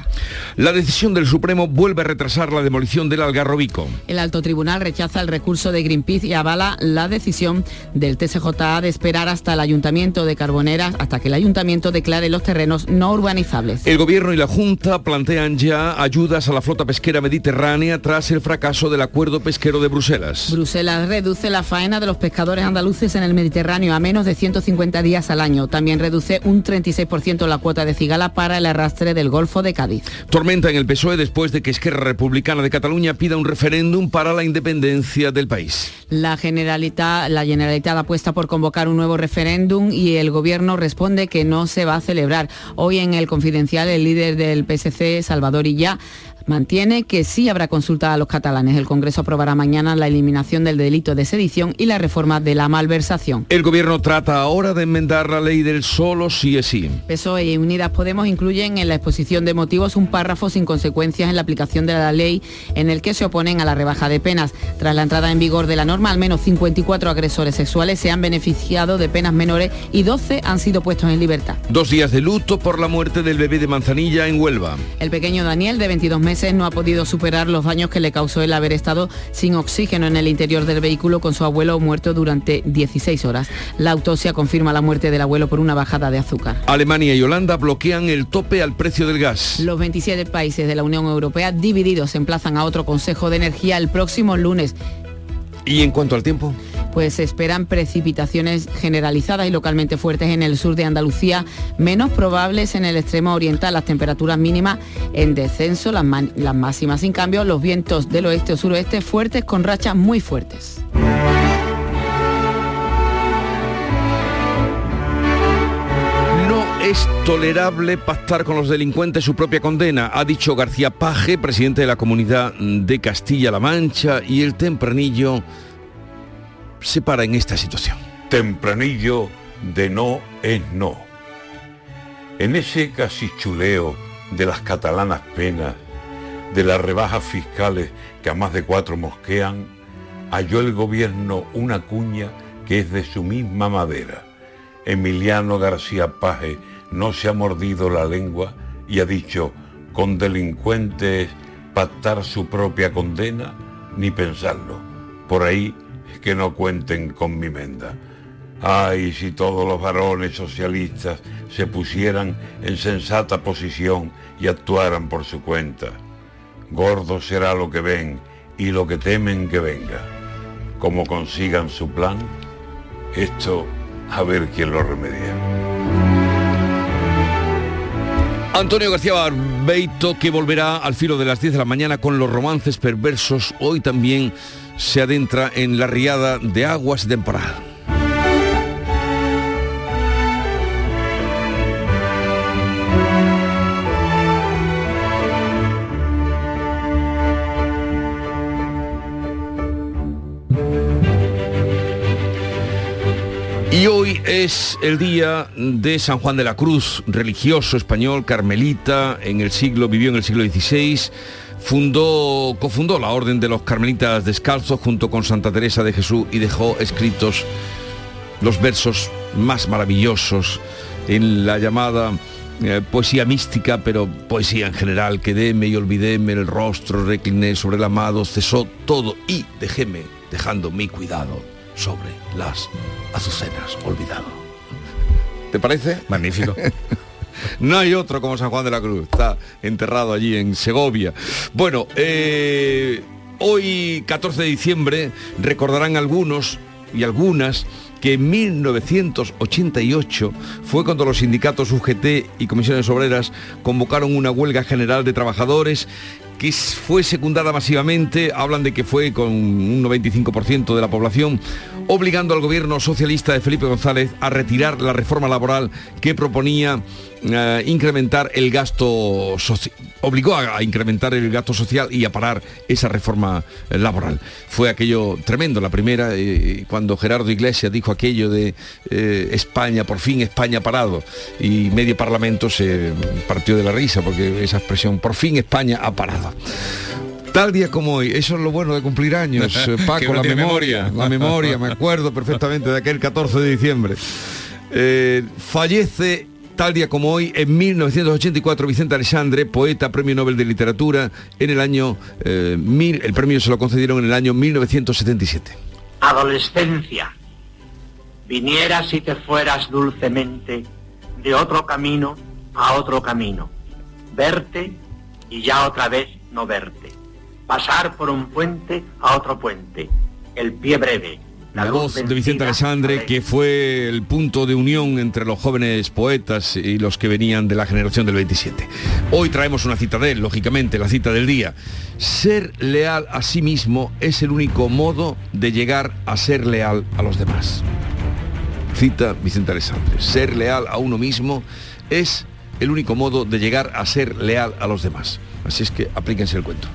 La decisión del Supremo vuelve a retrasar la demolición del Algarrobico.
El alto tribunal rechaza el recurso de Greenpeace y avala la decisión del TSJA de esperar hasta el Ayuntamiento de Carboneras, hasta que el Ayuntamiento declare los terrenos no urbanizables.
El Gobierno y la Junta plantean ya ayudas a la flota pesquera mediterránea tras el fracaso del acuerdo pesquero de Bruselas.
Bruselas reduce la faena de los pescadores andaluces en el Mediterráneo a menos de 150 días al año. También reduce un 36% la cuota de cigala para el arrastre del Golfo de Cádiz.
Tormenta en el PSOE después de que Esquerra Republicana de Cataluña pida un referéndum para la independencia independencia del país.
La Generalitat, la Generalitat apuesta por convocar un nuevo referéndum y el Gobierno responde que no se va a celebrar. Hoy en el Confidencial, el líder del PSC, Salvador Illa, mantiene que sí habrá consulta a los catalanes. El Congreso aprobará mañana la eliminación del delito de sedición y la reforma de la malversación.
El Gobierno trata ahora de enmendar la ley del solo sí es sí.
PSOE y Unidas Podemos incluyen en la exposición de motivos un párrafo sin consecuencias en la aplicación de la ley en el que se oponen a la rebaja de penas. Tras la entrada en vigor de la norma, al menos 54 agresores sexuales se han beneficiado de penas menores y 12 han sido puestos en libertad.
Dos días de luto por la muerte del bebé de Manzanilla en Huelva.
El pequeño Daniel, de 22 meses, no ha podido superar los daños que le causó el haber estado sin oxígeno en el interior del vehículo con su abuelo muerto durante 16 horas. La autopsia confirma la muerte del abuelo por una bajada de azúcar.
Alemania y Holanda bloquean el tope al precio del gas.
Los 27 países de la Unión Europea divididos emplazan a otro Consejo de Energía el próximo lunes.
¿Y en cuanto al tiempo?
Pues se esperan precipitaciones generalizadas y localmente fuertes en el sur de Andalucía, menos probables en el extremo oriental, las temperaturas mínimas en descenso, las, máximas sin cambio, los vientos del oeste o suroeste fuertes con rachas muy fuertes.
es tolerable pactar con los delincuentes su propia condena, ha dicho García Paje, presidente de la Comunidad de Castilla-La Mancha, y el tempranillo se para en esta situación.
Tempranillo de no es no. En ese casi chuleo de las catalanas penas, de las rebajas fiscales que a más de cuatro mosquean, halló el gobierno una cuña que es de su misma madera. Emiliano García Paje no se ha mordido la lengua y ha dicho, con delincuentes pactar su propia condena, ni pensarlo. Por ahí que no cuenten con mi menda. Ay, si todos los varones socialistas se pusieran en sensata posición y actuaran por su cuenta. Gordo será lo que ven y lo que temen que venga. Como consigan su plan, esto a ver quién lo remedia.
Antonio García Barbeito que volverá al filo de las 10 de la mañana con los romances perversos, hoy también se adentra en la riada de aguas temporal. Y hoy es el día de San Juan de la Cruz, religioso español, carmelita, en el siglo, vivió en el siglo XVI fundó, cofundó la Orden de los Carmelitas Descalzos junto con Santa Teresa de Jesús y dejó escritos los versos más maravillosos en la llamada eh, poesía mística, pero poesía en general, quedéme y olvidéme el rostro, recliné sobre el amado, cesó todo y dejéme, dejando mi cuidado sobre las azucenas, olvidado. ¿Te parece?
Magnífico. *laughs*
No hay otro como San Juan de la Cruz. Está enterrado allí en Segovia. Bueno, eh, hoy 14 de diciembre recordarán algunos y algunas que en 1988 fue cuando los sindicatos UGT y comisiones obreras convocaron una huelga general de trabajadores que fue secundada masivamente, hablan de que fue con un 95% de la población, obligando al gobierno socialista de Felipe González a retirar la reforma laboral que proponía eh, incrementar el gasto social, obligó a, incrementar el gasto social y a parar esa reforma eh, laboral. Fue aquello tremendo, la primera, eh, cuando Gerardo Iglesias dijo aquello de España, por fin España parado, y medio parlamento se partió de la risa, porque esa expresión, por fin España ha parado. Tal día como hoy, eso es lo bueno de cumplir años, *laughs* Paco, la memoria, la memoria, me acuerdo perfectamente de aquel 14 de diciembre. fallece Tal día como hoy, en 1984, Vicente Alexandre, poeta, premio Nobel de Literatura, en el año eh, mil, el premio se lo concedieron en el año 1977.
Adolescencia, vinieras y te fueras dulcemente de otro camino a otro camino, verte y ya otra vez no verte, pasar por un puente a otro puente, el pie breve,
la, voz de Vicente Alessandre, que fue el punto de unión entre los jóvenes poetas y los que venían de la generación del 27. Hoy traemos una cita de él, lógicamente, la cita del día. Ser leal a sí mismo es el único modo de llegar a ser leal a los demás. Cita Vicente Alessandre. Ser leal a uno mismo es el único modo de llegar a ser leal a los demás. Así es que aplíquense el cuento.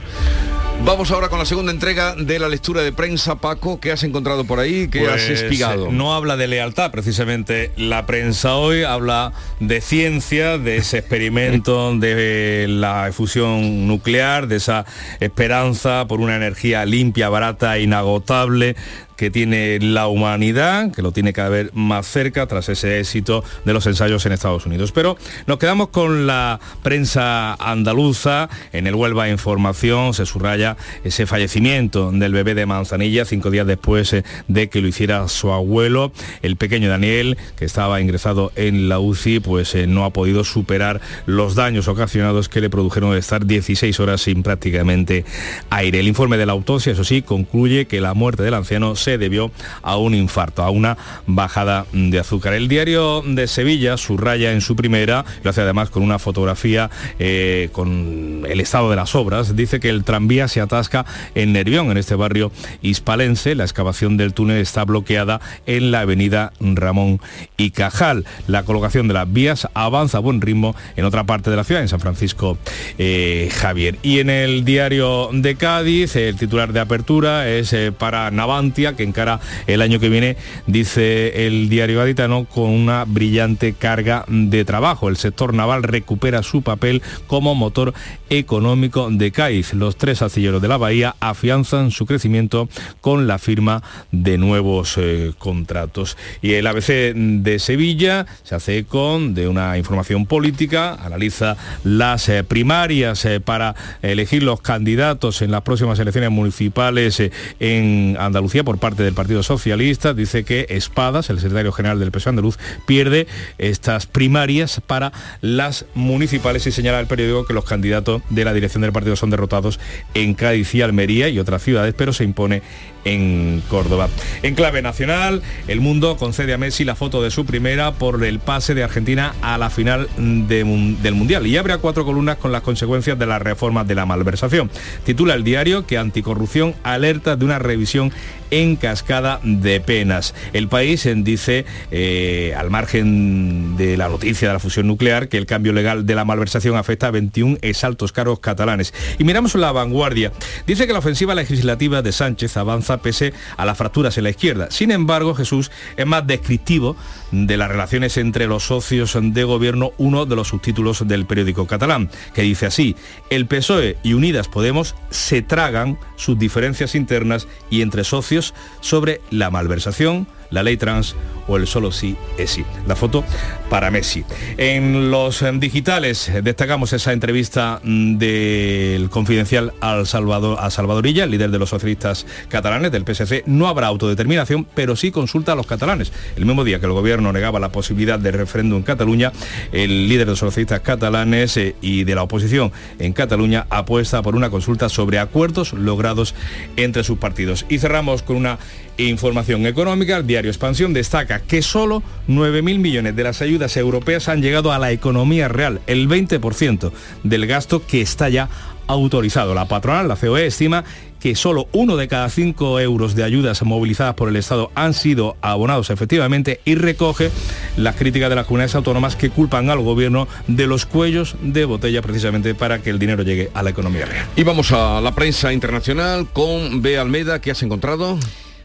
Vamos ahora con la segunda entrega de la lectura de prensa, Paco. ¿Qué has encontrado por ahí? ¿Qué has pues, espigado? Eh,
no habla de lealtad, precisamente. La prensa hoy habla de ciencia, de ese experimento *laughs* de la fusión nuclear, de esa esperanza por una energía limpia, barata, inagotable, que tiene la humanidad, que lo tiene cada vez más cerca tras ese éxito de los ensayos en Estados Unidos. Pero nos quedamos con la prensa andaluza. En el Huelva Información se subraya ese fallecimiento del bebé de Manzanilla cinco días después eh, de que lo hiciera su abuelo. El pequeño Daniel, que estaba ingresado en la UCI, pues eh, no ha podido superar los daños ocasionados que le produjeron estar 16 horas sin prácticamente aire. El informe de la autopsia, eso sí, concluye que la muerte del anciano se debió a un infarto, a una bajada de azúcar. El diario de Sevilla subraya en su primera, lo hace además con una fotografía eh, con el estado de las obras, dice que el tranvía se atasca en Nervión, en este barrio hispalense. La excavación del túnel está bloqueada en la avenida Ramón y Cajal. La colocación de las vías avanza a buen ritmo en otra parte de la ciudad, en San Francisco eh, Javier. Y en el diario de Cádiz, el titular de apertura es eh, para Navantia, que encara el año que viene, dice el diario gaditano, con una brillante carga de trabajo. El sector naval recupera su papel como motor económico de Cádiz. Los tres astilleros de la bahía afianzan su crecimiento con la firma de nuevos eh, contratos. Y el ABC de Sevilla se hace con de una información política, analiza las eh, primarias eh, para elegir los candidatos en las próximas elecciones municipales en Andalucía por parte del Partido Socialista, dice que Espadas, el secretario general del PSOE andaluz, pierde estas primarias para las municipales y señala el periódico que los candidatos de la dirección del partido son derrotados en Cádiz y Almería y otras ciudades, pero se impone en Córdoba. En clave nacional, el mundo concede a Messi la foto de su primera por el pase de Argentina a la final del Mundial y abre a cuatro columnas con las consecuencias de la reforma de la malversación. Titula el diario que Anticorrupción alerta de una revisión en cascada de penas. El país dice, eh, al margen de la noticia de la fusión nuclear, que el cambio legal de la malversación afecta a 21 exaltos cargos catalanes. Y miramos la vanguardia. Dice que la ofensiva legislativa de Sánchez avanza pese a las fracturas en la izquierda. Sin embargo, Jesús es más descriptivo de las relaciones entre los socios de gobierno, uno de los subtítulos del periódico catalán, que dice así, el PSOE y Unidas Podemos se tragan sus diferencias internas y entre socios sobre la malversación, la ley trans o el solo sí es sí. La foto para Messi. En los digitales destacamos esa entrevista mm, del confidencial al Salvador, a Salvadorilla, el líder de los socialistas catalanes del PSC. No habrá autodeterminación, pero sí consulta a los catalanes. El mismo día que el gobierno negaba la posibilidad de referéndum en Cataluña, el líder de los socialistas catalanes eh, y de la oposición en Cataluña apuesta por una consulta sobre acuerdos logrados entre sus partidos. Y cerramos con una información económica. El diario Expansión destaca que solo 9.000 millones de las ayudas europeas han llegado a la economía real, el 20% del gasto que está ya autorizado. La patronal, la COE, estima que solo uno de cada cinco euros de ayudas movilizadas por el Estado han sido abonados efectivamente y recoge las críticas de las comunidades autónomas que culpan al gobierno de los cuellos de botella precisamente para que el dinero llegue a la economía real.
Y vamos a la prensa internacional con B. Almeida, ¿qué has encontrado?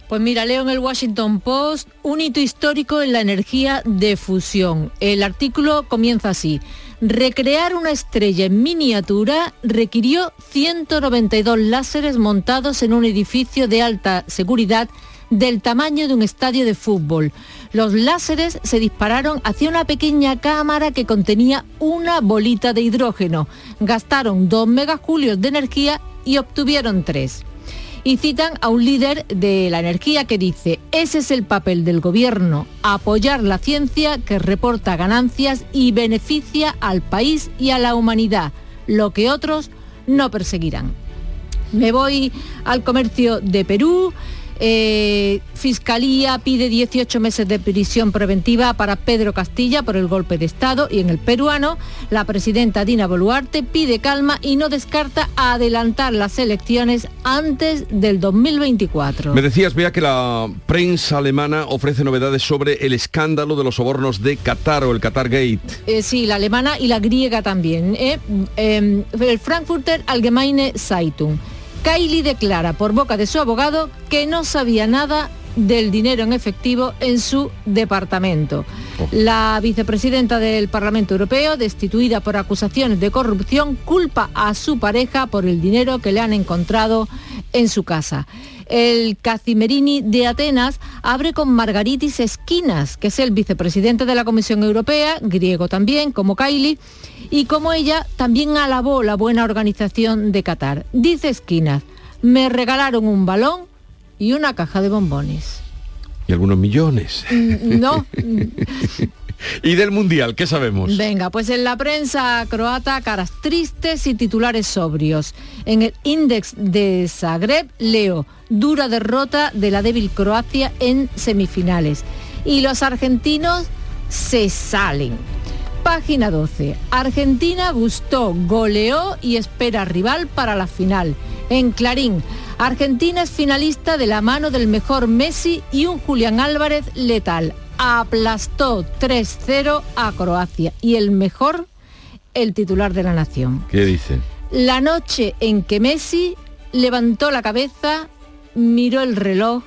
Pues mira, leo en el Washington Post un hito histórico en la energía de fusión. El artículo comienza así. Recrear una estrella en miniatura requirió 192 láseres montados en un edificio de alta seguridad del tamaño de un estadio de fútbol. Los láseres se dispararon hacia una pequeña cámara que contenía una bolita de hidrógeno. Gastaron 2 megajulios de energía y obtuvieron 3 y citan a un líder de la energía que dice, ese es el papel del gobierno, apoyar la ciencia que reporta ganancias y beneficia al país y a la humanidad, lo que otros no perseguirán. Me voy al comercio de Perú. Eh, Fiscalía pide 18 meses de prisión preventiva para Pedro Castilla por el golpe de Estado y en el peruano la presidenta Dina Boluarte pide calma y no descarta adelantar las elecciones antes del 2024.
Me decías, vea que la prensa alemana ofrece novedades sobre el escándalo de los sobornos de Qatar o el Qatar Gate.
Eh, sí, la alemana y la griega también. ¿eh? El Frankfurter Allgemeine Zeitung Kylie declara por boca de su abogado que no sabía nada del dinero en efectivo en su departamento. Oh. La vicepresidenta del Parlamento Europeo, destituida por acusaciones de corrupción, culpa a su pareja por el dinero que le han encontrado en su casa. El Cacimerini de Atenas abre con Margaritis Esquinas, que es el vicepresidente de la Comisión Europea, griego también, como Kylie, y como ella también alabó la buena organización de Qatar. Dice Esquinas, me regalaron un balón y una caja de bombones.
Y algunos millones.
Mm, no. *laughs*
¿Y del Mundial qué sabemos?
Venga, pues en la prensa croata caras tristes y titulares sobrios. En el índice de Zagreb leo dura derrota de la débil Croacia en semifinales. Y los argentinos se salen. Página 12. Argentina gustó, goleó y espera rival para la final. En Clarín, Argentina es finalista de la mano del mejor Messi y un Julián Álvarez letal. Aplastó 3-0 a Croacia. Y el mejor, el titular de la nación.
¿Qué dice?
La noche en que Messi levantó la cabeza, miró el reloj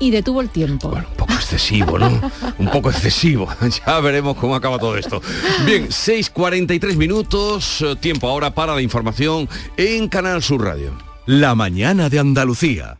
y detuvo el tiempo.
Bueno, un poco excesivo, ¿no? un poco excesivo. *laughs* Ya veremos cómo acaba todo esto. Bien, 6.43 minutos, eh, tiempo ahora para la información en Canal Sur Radio.
La mañana de Andalucía.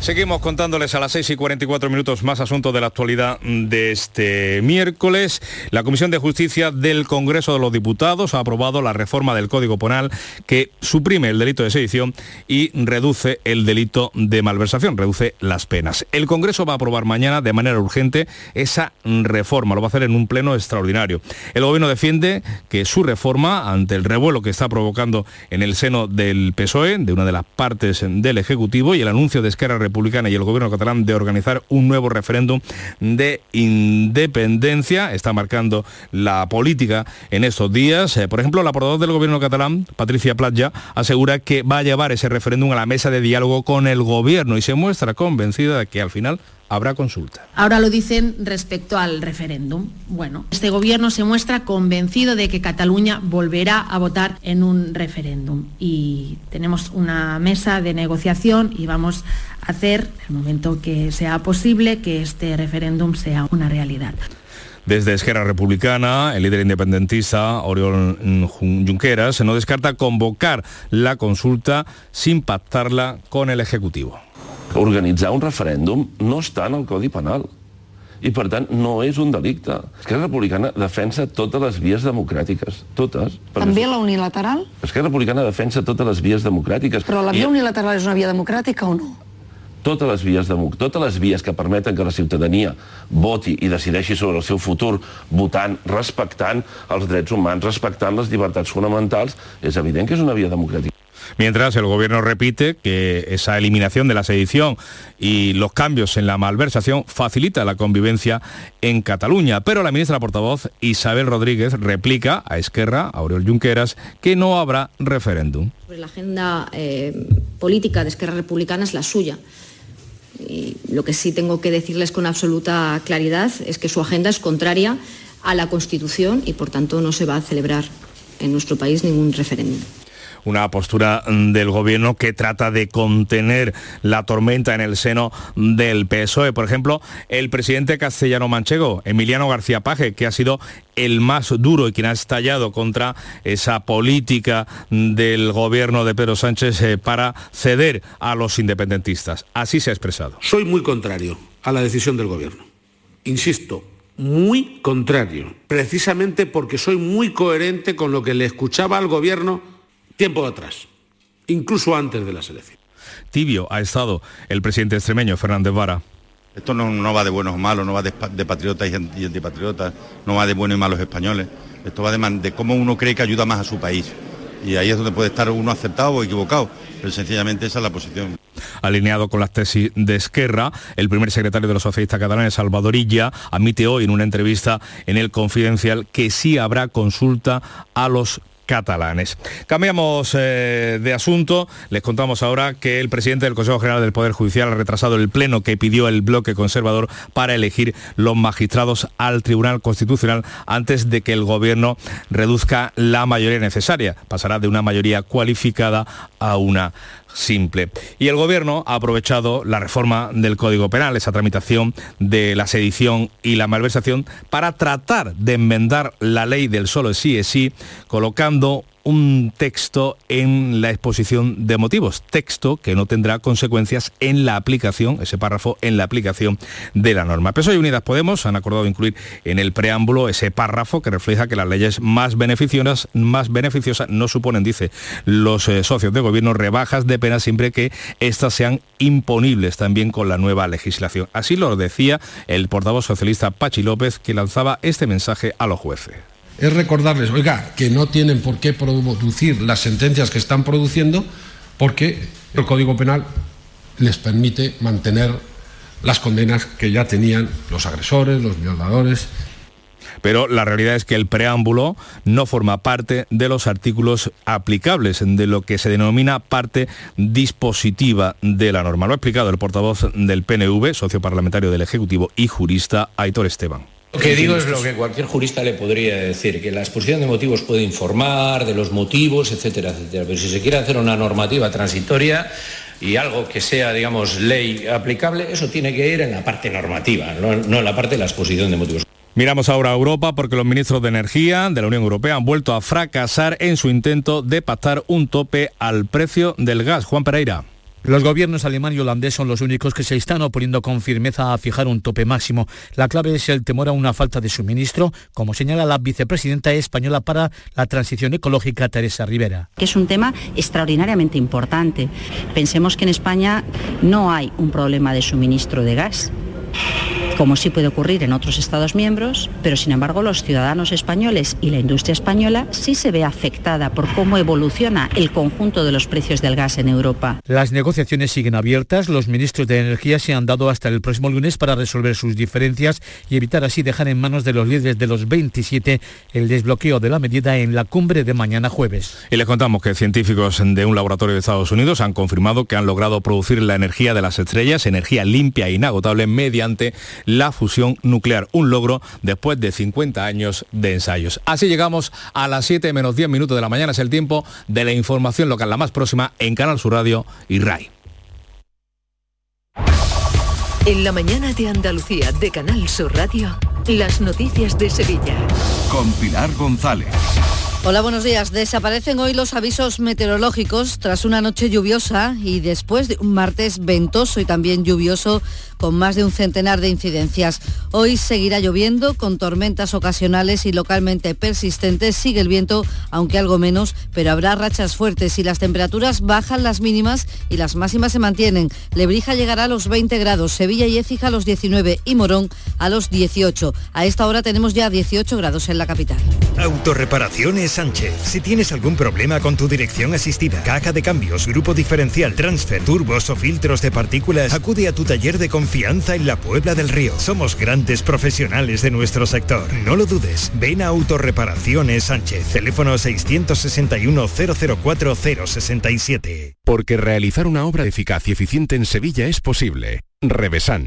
Seguimos contándoles a las 6 y 44 minutos más asuntos de la actualidad de este miércoles. La Comisión de Justicia del Congreso de los Diputados ha aprobado la reforma del Código Penal que suprime el delito de sedición y reduce el delito de malversación, reduce las penas. El Congreso va a aprobar mañana de manera urgente esa reforma, lo va a hacer en un pleno extraordinario. El Gobierno defiende que su reforma, ante el revuelo que está provocando en el seno del PSOE, de una de las partes del Ejecutivo, y el anuncio de Esquerra Republicana y el gobierno catalán de organizar un nuevo referéndum de independencia. Está marcando la política en estos días. Eh, por ejemplo, la portavoz del gobierno catalán, Patricia Platja, asegura que va a llevar ese referéndum a la mesa de diálogo con el gobierno y se muestra convencida de que al final habrá consulta.
Ahora lo dicen respecto al referéndum. Bueno, este gobierno se muestra convencido de que Cataluña volverá a votar en un referéndum y tenemos una mesa de negociación y vamos a hacer, en el momento que sea posible, que este referéndum sea una realidad.
Desde Esquerra Republicana, el líder independentista Oriol Junqueras no descarta convocar la consulta sin pactarla con el Ejecutivo.
Organitzar un referèndum no està en el Codi Penal i per tant no és un delicte. Esquerra Republicana defensa totes les vies democràtiques, totes.
També la unilateral?
Esquerra Republicana defensa totes les vies democràtiques.
Però la via I... unilateral és una via democràtica o no?
totes les vies de, totes les vies que permeten que la ciutadania voti i decideixi sobre el seu futur votant, respectant els drets humans, respectant les llibertats fonamentals, és evident que és una via democràtica.
Mientras el gobierno repite que esa eliminación de la sedición y los cambios en la malversación facilita la convivencia en Cataluña. Pero la ministra portavoz Isabel Rodríguez replica a Esquerra, a Oriol Junqueras, que no habrá referéndum.
La agenda eh, política de Esquerra Republicana es la suya. Y lo que sí tengo que decirles con absoluta claridad es que su agenda es contraria a la Constitución y por tanto no se va a celebrar en nuestro país ningún referéndum
una postura del gobierno que trata de contener la tormenta en el seno del PSOE. Por ejemplo, el presidente castellano manchego, Emiliano García Paje, que ha sido el más duro y quien ha estallado contra esa política del gobierno de Pedro Sánchez eh, para ceder a los independentistas. Así se ha expresado.
Soy muy contrario a la decisión del gobierno. Insisto, muy contrario, precisamente porque soy muy coherente con lo que le escuchaba al gobierno tiempo atrás, incluso antes de la selección.
Tibio ha estado el presidente extremeño Fernández Vara.
Esto no, va de buenos o malos, no va de, patriotas y antipatriotas, no va de buenos y malos españoles. Esto va de, de cómo uno cree que ayuda más a su país. Y ahí es donde puede estar uno aceptado o equivocado, pero sencillamente esa es la posición.
Alineado con las tesis de Esquerra, el primer secretario de los socialistas catalanes, Salvador Illa, admite hoy en una entrevista en el Confidencial que sí habrá consulta a los catalanes. Cambiamos eh, de asunto. Les contamos ahora que el presidente del Consejo General del Poder Judicial ha retrasado el pleno que pidió el bloque conservador para elegir los magistrados al Tribunal Constitucional antes de que el Gobierno reduzca la mayoría necesaria. Pasará de una mayoría cualificada a una simple. Y el Gobierno ha aprovechado la reforma del Código Penal, esa tramitación de la sedición y la malversación, para tratar de enmendar la ley del solo sí es sí, colocando un texto en la exposición de motivos, texto que no tendrá consecuencias en la aplicación, ese párrafo en la aplicación de la norma. PSOE y Unidas Podemos han acordado incluir en el preámbulo ese párrafo que refleja que las leyes más beneficiosas, más beneficiosas no suponen, dice los eh, socios de gobierno, rebajas de pena siempre que éstas sean imponibles también con la nueva legislación. Así lo decía el portavoz socialista Pachi López que lanzaba este mensaje a los jueces
es recordarles, oiga, que no tienen por qué producir las sentencias que están produciendo porque el Código Penal les permite mantener las condenas que ya tenían los agresores, los violadores.
Pero la realidad es que el preámbulo no forma parte de los artículos aplicables, de lo que se denomina parte dispositiva de la norma. Lo ha explicado el portavoz del PNV, socio parlamentario del Ejecutivo y jurista Aitor Esteban.
Lo que digo es lo que cualquier jurista le podría decir, que la exposición de motivos puede informar de los motivos, etcétera, etcétera. Pero si se quiere hacer una normativa transitoria y algo que sea, digamos, ley aplicable, eso tiene que ir en la parte normativa, no, en la parte de la exposición de motivos.
Miramos ahora a Europa porque los ministros de Energía de la Unión Europea han vuelto a fracasar en su intento de pactar un tope al precio del gas. Juan Pereira.
Los gobiernos alemán y holandés son los únicos que se están oponiendo con firmeza a fijar un tope máximo. La clave es el temor a una falta de suministro, como señala la vicepresidenta española para la transición ecológica, Teresa Rivera.
Es un tema extraordinariamente importante. Pensemos que en España no hay un problema de suministro de gas como sí puede ocurrir en otros Estados miembros, pero sin embargo los ciudadanos españoles y la industria española sí se ve afectada por cómo evoluciona el conjunto de los precios del gas en Europa.
Las negociaciones siguen abiertas, los ministros de Energía se han dado hasta el próximo lunes para resolver sus diferencias y evitar así dejar en manos de los líderes de los 27 el desbloqueo de la medida en la cumbre de mañana jueves.
Y les contamos que científicos de un laboratorio de Estados Unidos han confirmado que han logrado producir la energía de las estrellas, energía limpia e inagotable mediante la fusión nuclear, un logro después de 50 años de ensayos. Así llegamos a las 7 menos 10 minutos de la mañana, es el tiempo de la información local, la más próxima en Canal Sur Radio y RAI.
En la mañana de Andalucía de Canal Sur Radio, las noticias de Sevilla.
Con Pilar González.
Hola, buenos días. Desaparecen hoy los avisos meteorológicos tras una noche lluviosa y después de un martes ventoso y también lluvioso con más de un centenar de incidencias. Hoy seguirá lloviendo con tormentas ocasionales y localmente persistentes. Sigue el viento, aunque algo menos, pero habrá rachas fuertes y las temperaturas bajan las mínimas y las máximas se mantienen. Lebrija llegará a los 20 grados, Sevilla y Écija a los 19 y Morón a los 18. A esta hora tenemos ya 18 grados en la capital.
Autorreparaciones Sánchez. Si tienes algún problema con tu dirección asistida, caja de cambios, grupo diferencial, transfer, turbos o filtros de partículas, acude a tu taller de confianza en la Puebla del Río. Somos grandes profesionales de nuestro sector. No lo dudes. Ven a Autorreparaciones Sánchez. Teléfono 661 004 067.
Porque realizar una obra eficaz y eficiente en Sevilla es posible. Revesan.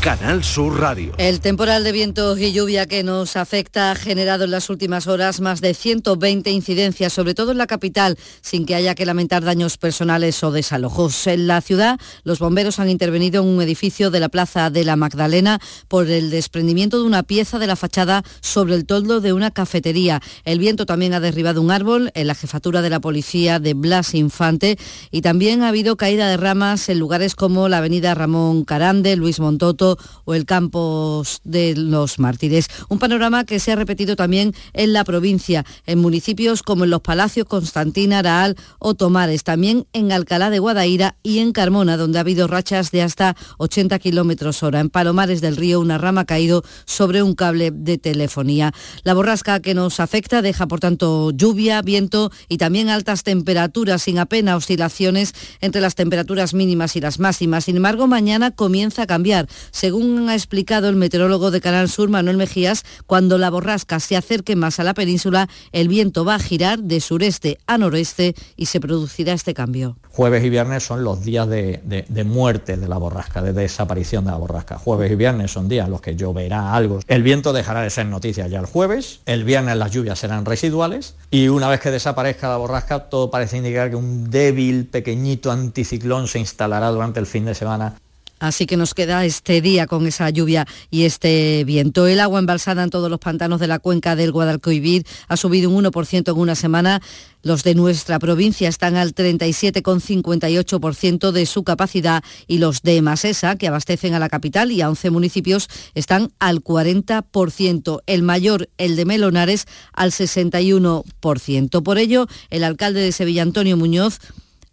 Canal Sur Radio.
El temporal de vientos y lluvia que nos afecta ha generado en las últimas horas más de 120 incidencias, sobre todo en la capital, sin que haya que lamentar daños personales o desalojos. En la ciudad, los bomberos han intervenido en un edificio de la Plaza de la Magdalena por el desprendimiento de una pieza de la fachada sobre el toldo de una cafetería. El viento también ha derribado un árbol en la jefatura de la policía de Blas Infante y también ha habido caída de ramas en lugares como la avenida Ramón Carande, Luis Montoto, o el Campos de los Mártires. Un panorama que se ha repetido también en la provincia, en municipios como en Los Palacios, Constantina, Araal o Tomares, también en Alcalá de Guadaira y en Carmona, donde ha habido rachas de hasta 80 kilómetros hora. En Palomares del Río, una rama ha caído sobre un cable de telefonía. La borrasca que nos afecta deja, por tanto, lluvia, viento y también altas temperaturas, sin apenas oscilaciones entre las temperaturas mínimas y las máximas. Sin embargo, mañana comienza a cambiar. Según ha explicado el meteorólogo de Canal Sur, Manuel Mejías, cuando la borrasca se acerque más a la península, el viento va a girar de sureste a noreste y se producirá este cambio.
Jueves y viernes son los días de, muerte de la borrasca, de desaparición de la borrasca. Jueves y viernes son días en los que lloverá algo. El viento dejará de ser noticia ya el jueves, el viernes las lluvias serán residuales y una vez que desaparezca la borrasca todo parece indicar que un débil, pequeñito anticiclón se instalará durante el fin de semana
Así que nos queda este día con esa lluvia y este viento. El agua embalsada en todos los pantanos de la cuenca del Guadalquivir ha subido un 1% en una semana. Los de nuestra provincia están al 37,58% de su capacidad y los de Masesa, que abastecen a la capital y a 11 municipios, están al 40%. El mayor, el de Melonares, al 61%. Por ello, el alcalde de Sevilla, Antonio Muñoz,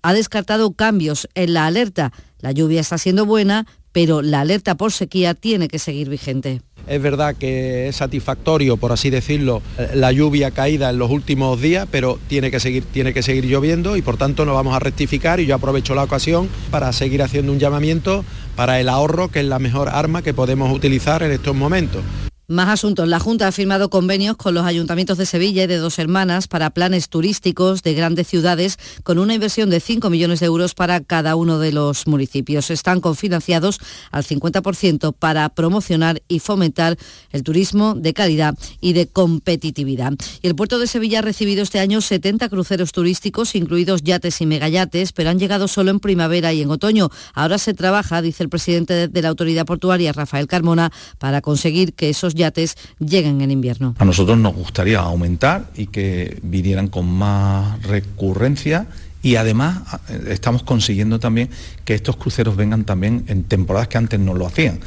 ha descartado cambios en la alerta. La lluvia está siendo buena, pero la alerta por sequía tiene que seguir vigente.
Es verdad que es satisfactorio, por así decirlo, la lluvia caída en los últimos días, pero tiene que seguir, tiene que seguir lloviendo y por tanto nos vamos a rectificar y yo aprovecho la ocasión para seguir haciendo un llamamiento para el ahorro, que es la mejor arma que podemos utilizar en estos momentos.
Más asuntos. La Junta ha firmado convenios con los ayuntamientos de Sevilla y de Dos Hermanas para planes turísticos de grandes ciudades con una inversión de 5 millones de euros para cada uno de los municipios. Están cofinanciados al 50% para promocionar y fomentar el turismo de calidad y de competitividad. Y el puerto de Sevilla ha recibido este año 70 cruceros turísticos, incluidos yates y megayates, pero han llegado solo en primavera y en otoño. Ahora se trabaja, dice el presidente de la autoridad portuaria, Rafael Carmona, para conseguir que esos yates en invierno.
A nosotros nos gustaría aumentar y que vinieran con más recurrencia y además eh, estamos consiguiendo también que estos cruceros vengan también en temporadas que antes no lo hacían.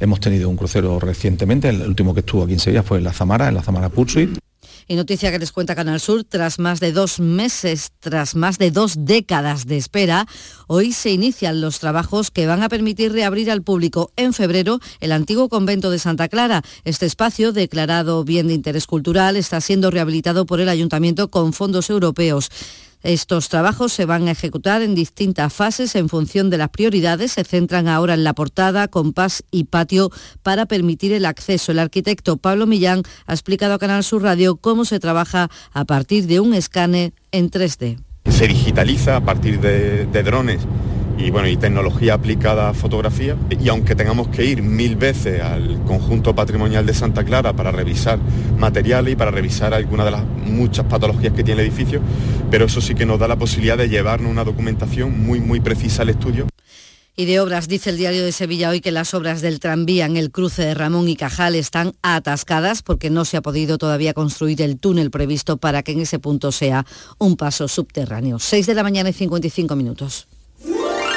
Hemos tenido un crucero recientemente, el último que estuvo aquí en Sevilla fue en la Zamara, en la Zamara Pursuit,
y noticia que les cuenta Canal Sur, tras más de dos meses, tras más de dos décadas de espera, hoy se inician los trabajos que van a permitir reabrir al público en febrero el antiguo convento de Santa Clara. Este espacio, declarado bien de interés cultural, está siendo rehabilitado por el ayuntamiento con fondos europeos. Estos trabajos se van a ejecutar en distintas fases en función de las prioridades. Se centran ahora en la portada, compás y patio para permitir el acceso. El arquitecto Pablo Millán ha explicado a Canal Sur Radio cómo se trabaja a partir de un escáner en 3D.
Se digitaliza a partir de, de drones y bueno, y tecnología aplicada a fotografía. Y aunque tengamos que ir mil veces al conjunto patrimonial de Santa Clara para revisar materiales y para revisar algunas de las muchas patologías que tiene el edificio, pero eso sí que nos da la posibilidad de llevarnos una documentación muy, muy precisa al estudio.
Y de obras, dice el diario de Sevilla hoy que las obras del tranvía en el cruce de Ramón y Cajal están atascadas porque no se ha podido todavía construir el túnel previsto para que en ese punto sea un paso subterráneo. 6 de la mañana y 55 minutos.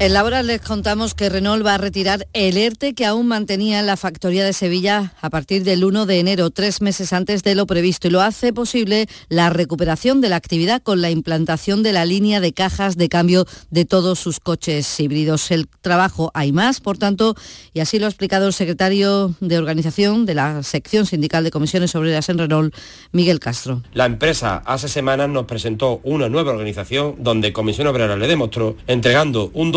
En la hora les contamos que Renault va a retirar el ERTE que aún mantenía en la factoría de Sevilla a partir del 1 de enero, tres meses antes de lo previsto, y lo hace posible la recuperación de la actividad con la implantación de la línea de cajas de cambio de todos sus coches híbridos. El trabajo hay más, por tanto, y así lo ha explicado el secretario de organización de la sección sindical de comisiones obreras en Renault, Miguel Castro.
La empresa hace semanas nos presentó una nueva organización donde Comisión Obrera le demostró entregando un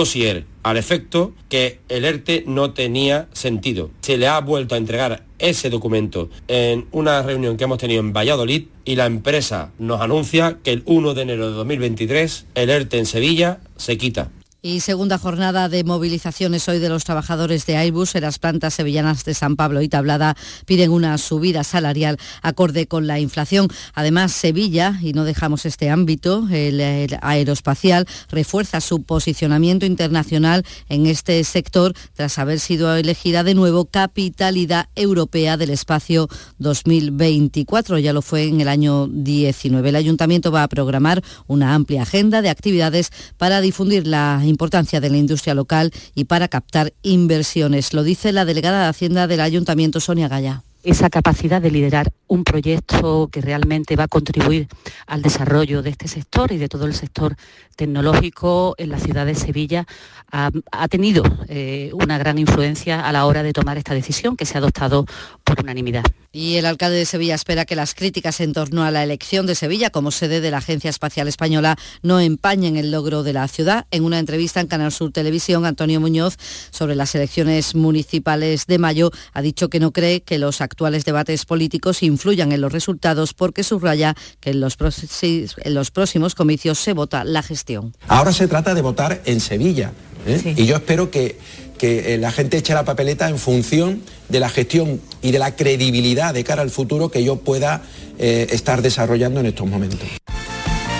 al efecto que el ERTE no tenía sentido. Se le ha vuelto a entregar ese documento en una reunión que hemos tenido en Valladolid y la empresa nos anuncia que el 1 de enero de 2023 el ERTE en Sevilla se quita.
Y segunda jornada de movilizaciones hoy de los trabajadores de Airbus en las plantas sevillanas de San Pablo y Tablada piden una subida salarial acorde con la inflación. Además, Sevilla, y no dejamos este ámbito, el, aeroespacial, refuerza su posicionamiento internacional en este sector tras haber sido elegida de nuevo capitalidad europea del espacio 2024. Ya lo fue en el año 19. El ayuntamiento va a programar una amplia agenda de actividades para difundir la importancia de la industria local y para captar inversiones. Lo dice la delegada de Hacienda del Ayuntamiento, Sonia Gaya
esa capacidad de liderar un proyecto que realmente va a contribuir al desarrollo de este sector y de todo el sector tecnológico en la ciudad de Sevilla ha, tenido eh, una gran influencia a la hora de tomar esta decisión que se ha adoptado por unanimidad.
Y el alcalde de Sevilla espera que las críticas en torno a la elección de Sevilla como sede de la Agencia Espacial Española no empañen el logro de la ciudad. En una entrevista en Canal Sur Televisión, Antonio Muñoz, sobre las elecciones municipales de mayo, ha dicho que no cree que los actuales debates políticos influyan en los resultados porque subraya que en los, en los próximos comicios se vota la gestión.
Ahora se trata de votar en Sevilla. ¿eh? Sí. Y yo espero que, que la gente eche la papeleta en función de la gestión y de la credibilidad de cara al futuro que yo pueda eh, estar desarrollando en estos momentos.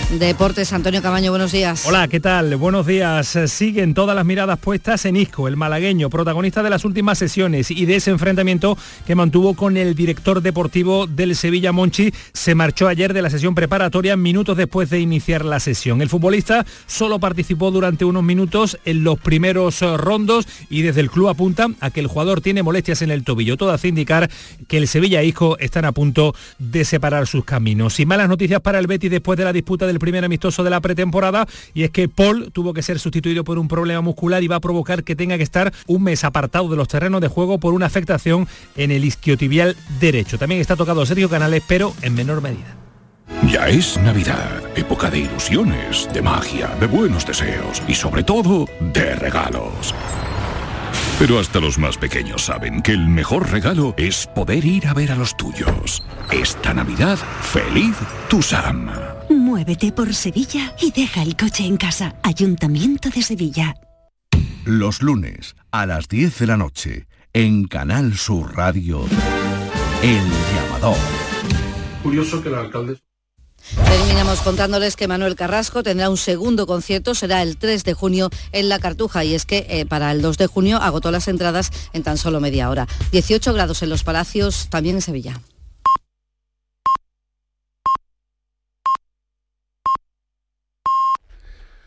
Deportes, Antonio Camaño, buenos días.
Hola, ¿qué tal? Buenos días. Siguen todas las miradas puestas en Isco, el malagueño, protagonista de las últimas sesiones y de ese enfrentamiento que mantuvo con el director deportivo del Sevilla, Monchi. Se marchó ayer de la sesión preparatoria minutos después de iniciar la sesión. El futbolista solo participó durante unos minutos en los primeros rondos y desde el club apunta a que el jugador tiene molestias en el tobillo. Todo hace indicar que el Sevilla e Isco están a punto de separar sus caminos. Y malas noticias para el Betis después de la disputa del primer amistoso de la pretemporada y es que Paul tuvo que ser sustituido por un problema muscular y va a provocar que tenga que estar un mes apartado de los terrenos de juego por una afectación en el isquiotibial derecho. También está tocado Sergio Canales, pero en menor medida.
Ya es Navidad, época de ilusiones, de magia, de buenos deseos y sobre todo de regalos. Pero hasta los más pequeños saben que el mejor regalo es poder ir a ver a los tuyos. Esta Navidad, feliz Tusam.
Muévete por Sevilla y deja el coche en casa. Ayuntamiento de Sevilla.
Los lunes a las 10 de la noche en Canal Sur Radio, El Llamador.
Curioso que el alcalde...
Terminamos contándoles que Manuel Carrasco tendrá un segundo concierto, será el 3 de junio en La Cartuja y es que eh, para el 2 de junio agotó las entradas en tan solo media hora. 18 grados en los Palacios, también en Sevilla.